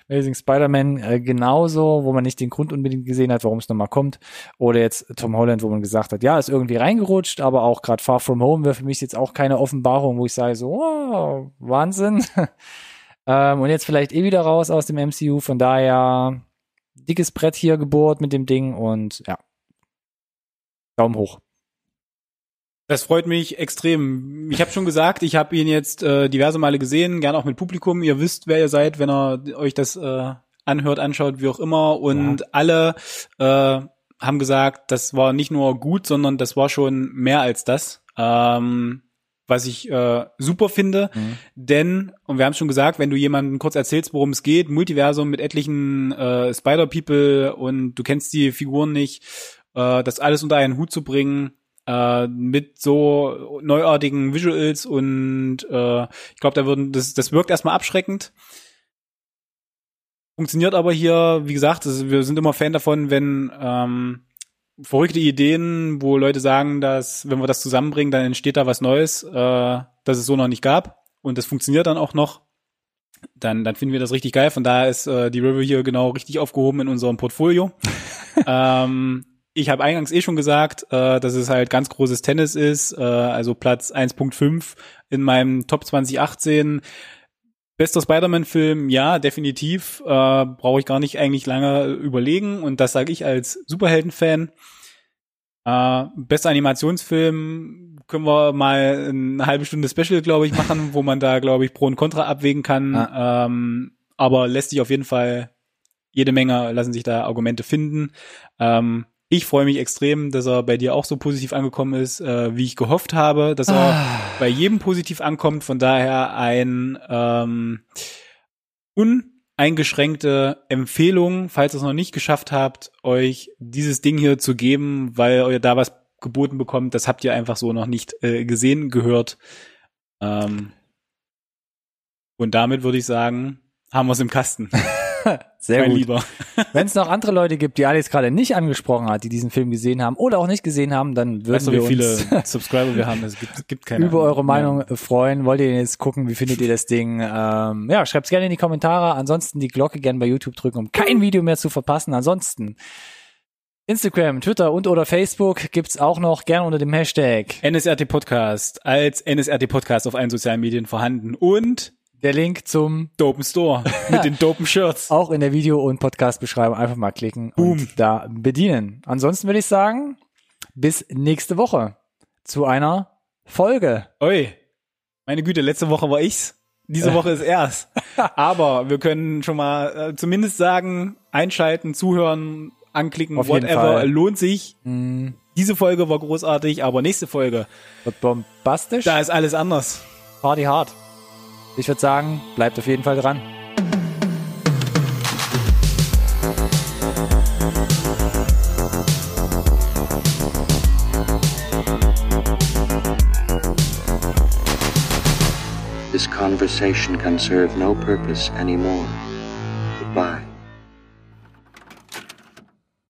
Amazing Spider-Man äh, genauso, wo man nicht den Grund unbedingt gesehen hat, warum es nochmal kommt. Oder jetzt Tom Holland, wo man gesagt hat, ja, ist irgendwie reingerutscht, aber auch gerade Far From Home wäre für mich jetzt auch keine Offenbarung, wo ich sage so, oh, Wahnsinn. ähm, und jetzt vielleicht eh wieder raus aus dem MCU, von daher dickes Brett hier gebohrt mit dem Ding und ja, Daumen hoch. Das freut mich extrem. Ich habe schon gesagt, ich habe ihn jetzt äh, diverse Male gesehen, gern auch mit Publikum. Ihr wisst, wer ihr seid, wenn ihr euch das äh, anhört, anschaut, wie auch immer. Und ja. alle äh, haben gesagt, das war nicht nur gut, sondern das war schon mehr als das. Ähm, was ich äh, super finde, mhm. denn, und wir haben schon gesagt, wenn du jemandem kurz erzählst, worum es geht, Multiversum mit etlichen äh, Spider-People und du kennst die Figuren nicht, äh, das alles unter einen Hut zu bringen, äh, mit so neuartigen Visuals und äh, ich glaube, da würden das das wirkt erstmal abschreckend. Funktioniert aber hier, wie gesagt, das, wir sind immer Fan davon, wenn ähm, verrückte Ideen, wo Leute sagen, dass wenn wir das zusammenbringen, dann entsteht da was Neues, äh, das es so noch nicht gab und das funktioniert dann auch noch. Dann, dann finden wir das richtig geil. Von daher ist äh, die River hier genau richtig aufgehoben in unserem Portfolio. ähm, ich habe eingangs eh schon gesagt, äh, dass es halt ganz großes Tennis ist, äh, also Platz 1.5 in meinem Top 2018. Bester Spider-Man-Film, ja, definitiv. Äh, Brauche ich gar nicht eigentlich lange überlegen. Und das sage ich als Superhelden-Fan. Äh, bester Animationsfilm können wir mal eine halbe Stunde Special, glaube ich, machen, wo man da, glaube ich, Pro und Contra abwägen kann. Ah. Ähm, aber lässt sich auf jeden Fall jede Menge, lassen sich da Argumente finden. Ähm, ich freue mich extrem, dass er bei dir auch so positiv angekommen ist, äh, wie ich gehofft habe, dass er ah. bei jedem positiv ankommt. Von daher ein ähm, uneingeschränkte Empfehlung, falls ihr es noch nicht geschafft habt, euch dieses Ding hier zu geben, weil ihr da was geboten bekommt. Das habt ihr einfach so noch nicht äh, gesehen, gehört. Ähm, und damit würde ich sagen, haben wir es im Kasten. Sehr mein gut. Lieber. Wenn es noch andere Leute gibt, die Alex gerade nicht angesprochen hat, die diesen Film gesehen haben oder auch nicht gesehen haben, dann würden weißt du, wir wie uns viele Subscriber wir haben. Es gibt, gibt keine über eure Meinung ja. freuen. Wollt ihr jetzt gucken? Wie findet ihr das Ding? Ähm, ja, schreibt's gerne in die Kommentare. Ansonsten die Glocke gerne bei YouTube drücken, um kein Video mehr zu verpassen. Ansonsten Instagram, Twitter und oder Facebook gibt's auch noch gerne unter dem Hashtag NSRT Podcast als NSRT Podcast auf allen sozialen Medien vorhanden und der Link zum Dopen Store mit den Dopen Shirts. Auch in der Video- und Podcast-Beschreibung einfach mal klicken Boom. und da bedienen. Ansonsten würde ich sagen, bis nächste Woche zu einer Folge. Oi, meine Güte, letzte Woche war ich's. Diese Woche ist erst. Aber wir können schon mal äh, zumindest sagen, einschalten, zuhören, anklicken, Auf whatever, lohnt sich. Mm. Diese Folge war großartig, aber nächste Folge wird bombastisch. Da ist alles anders. Party hard. Ich würde sagen, bleibt auf jeden Fall dran. This conversation can serve no purpose anymore. Goodbye.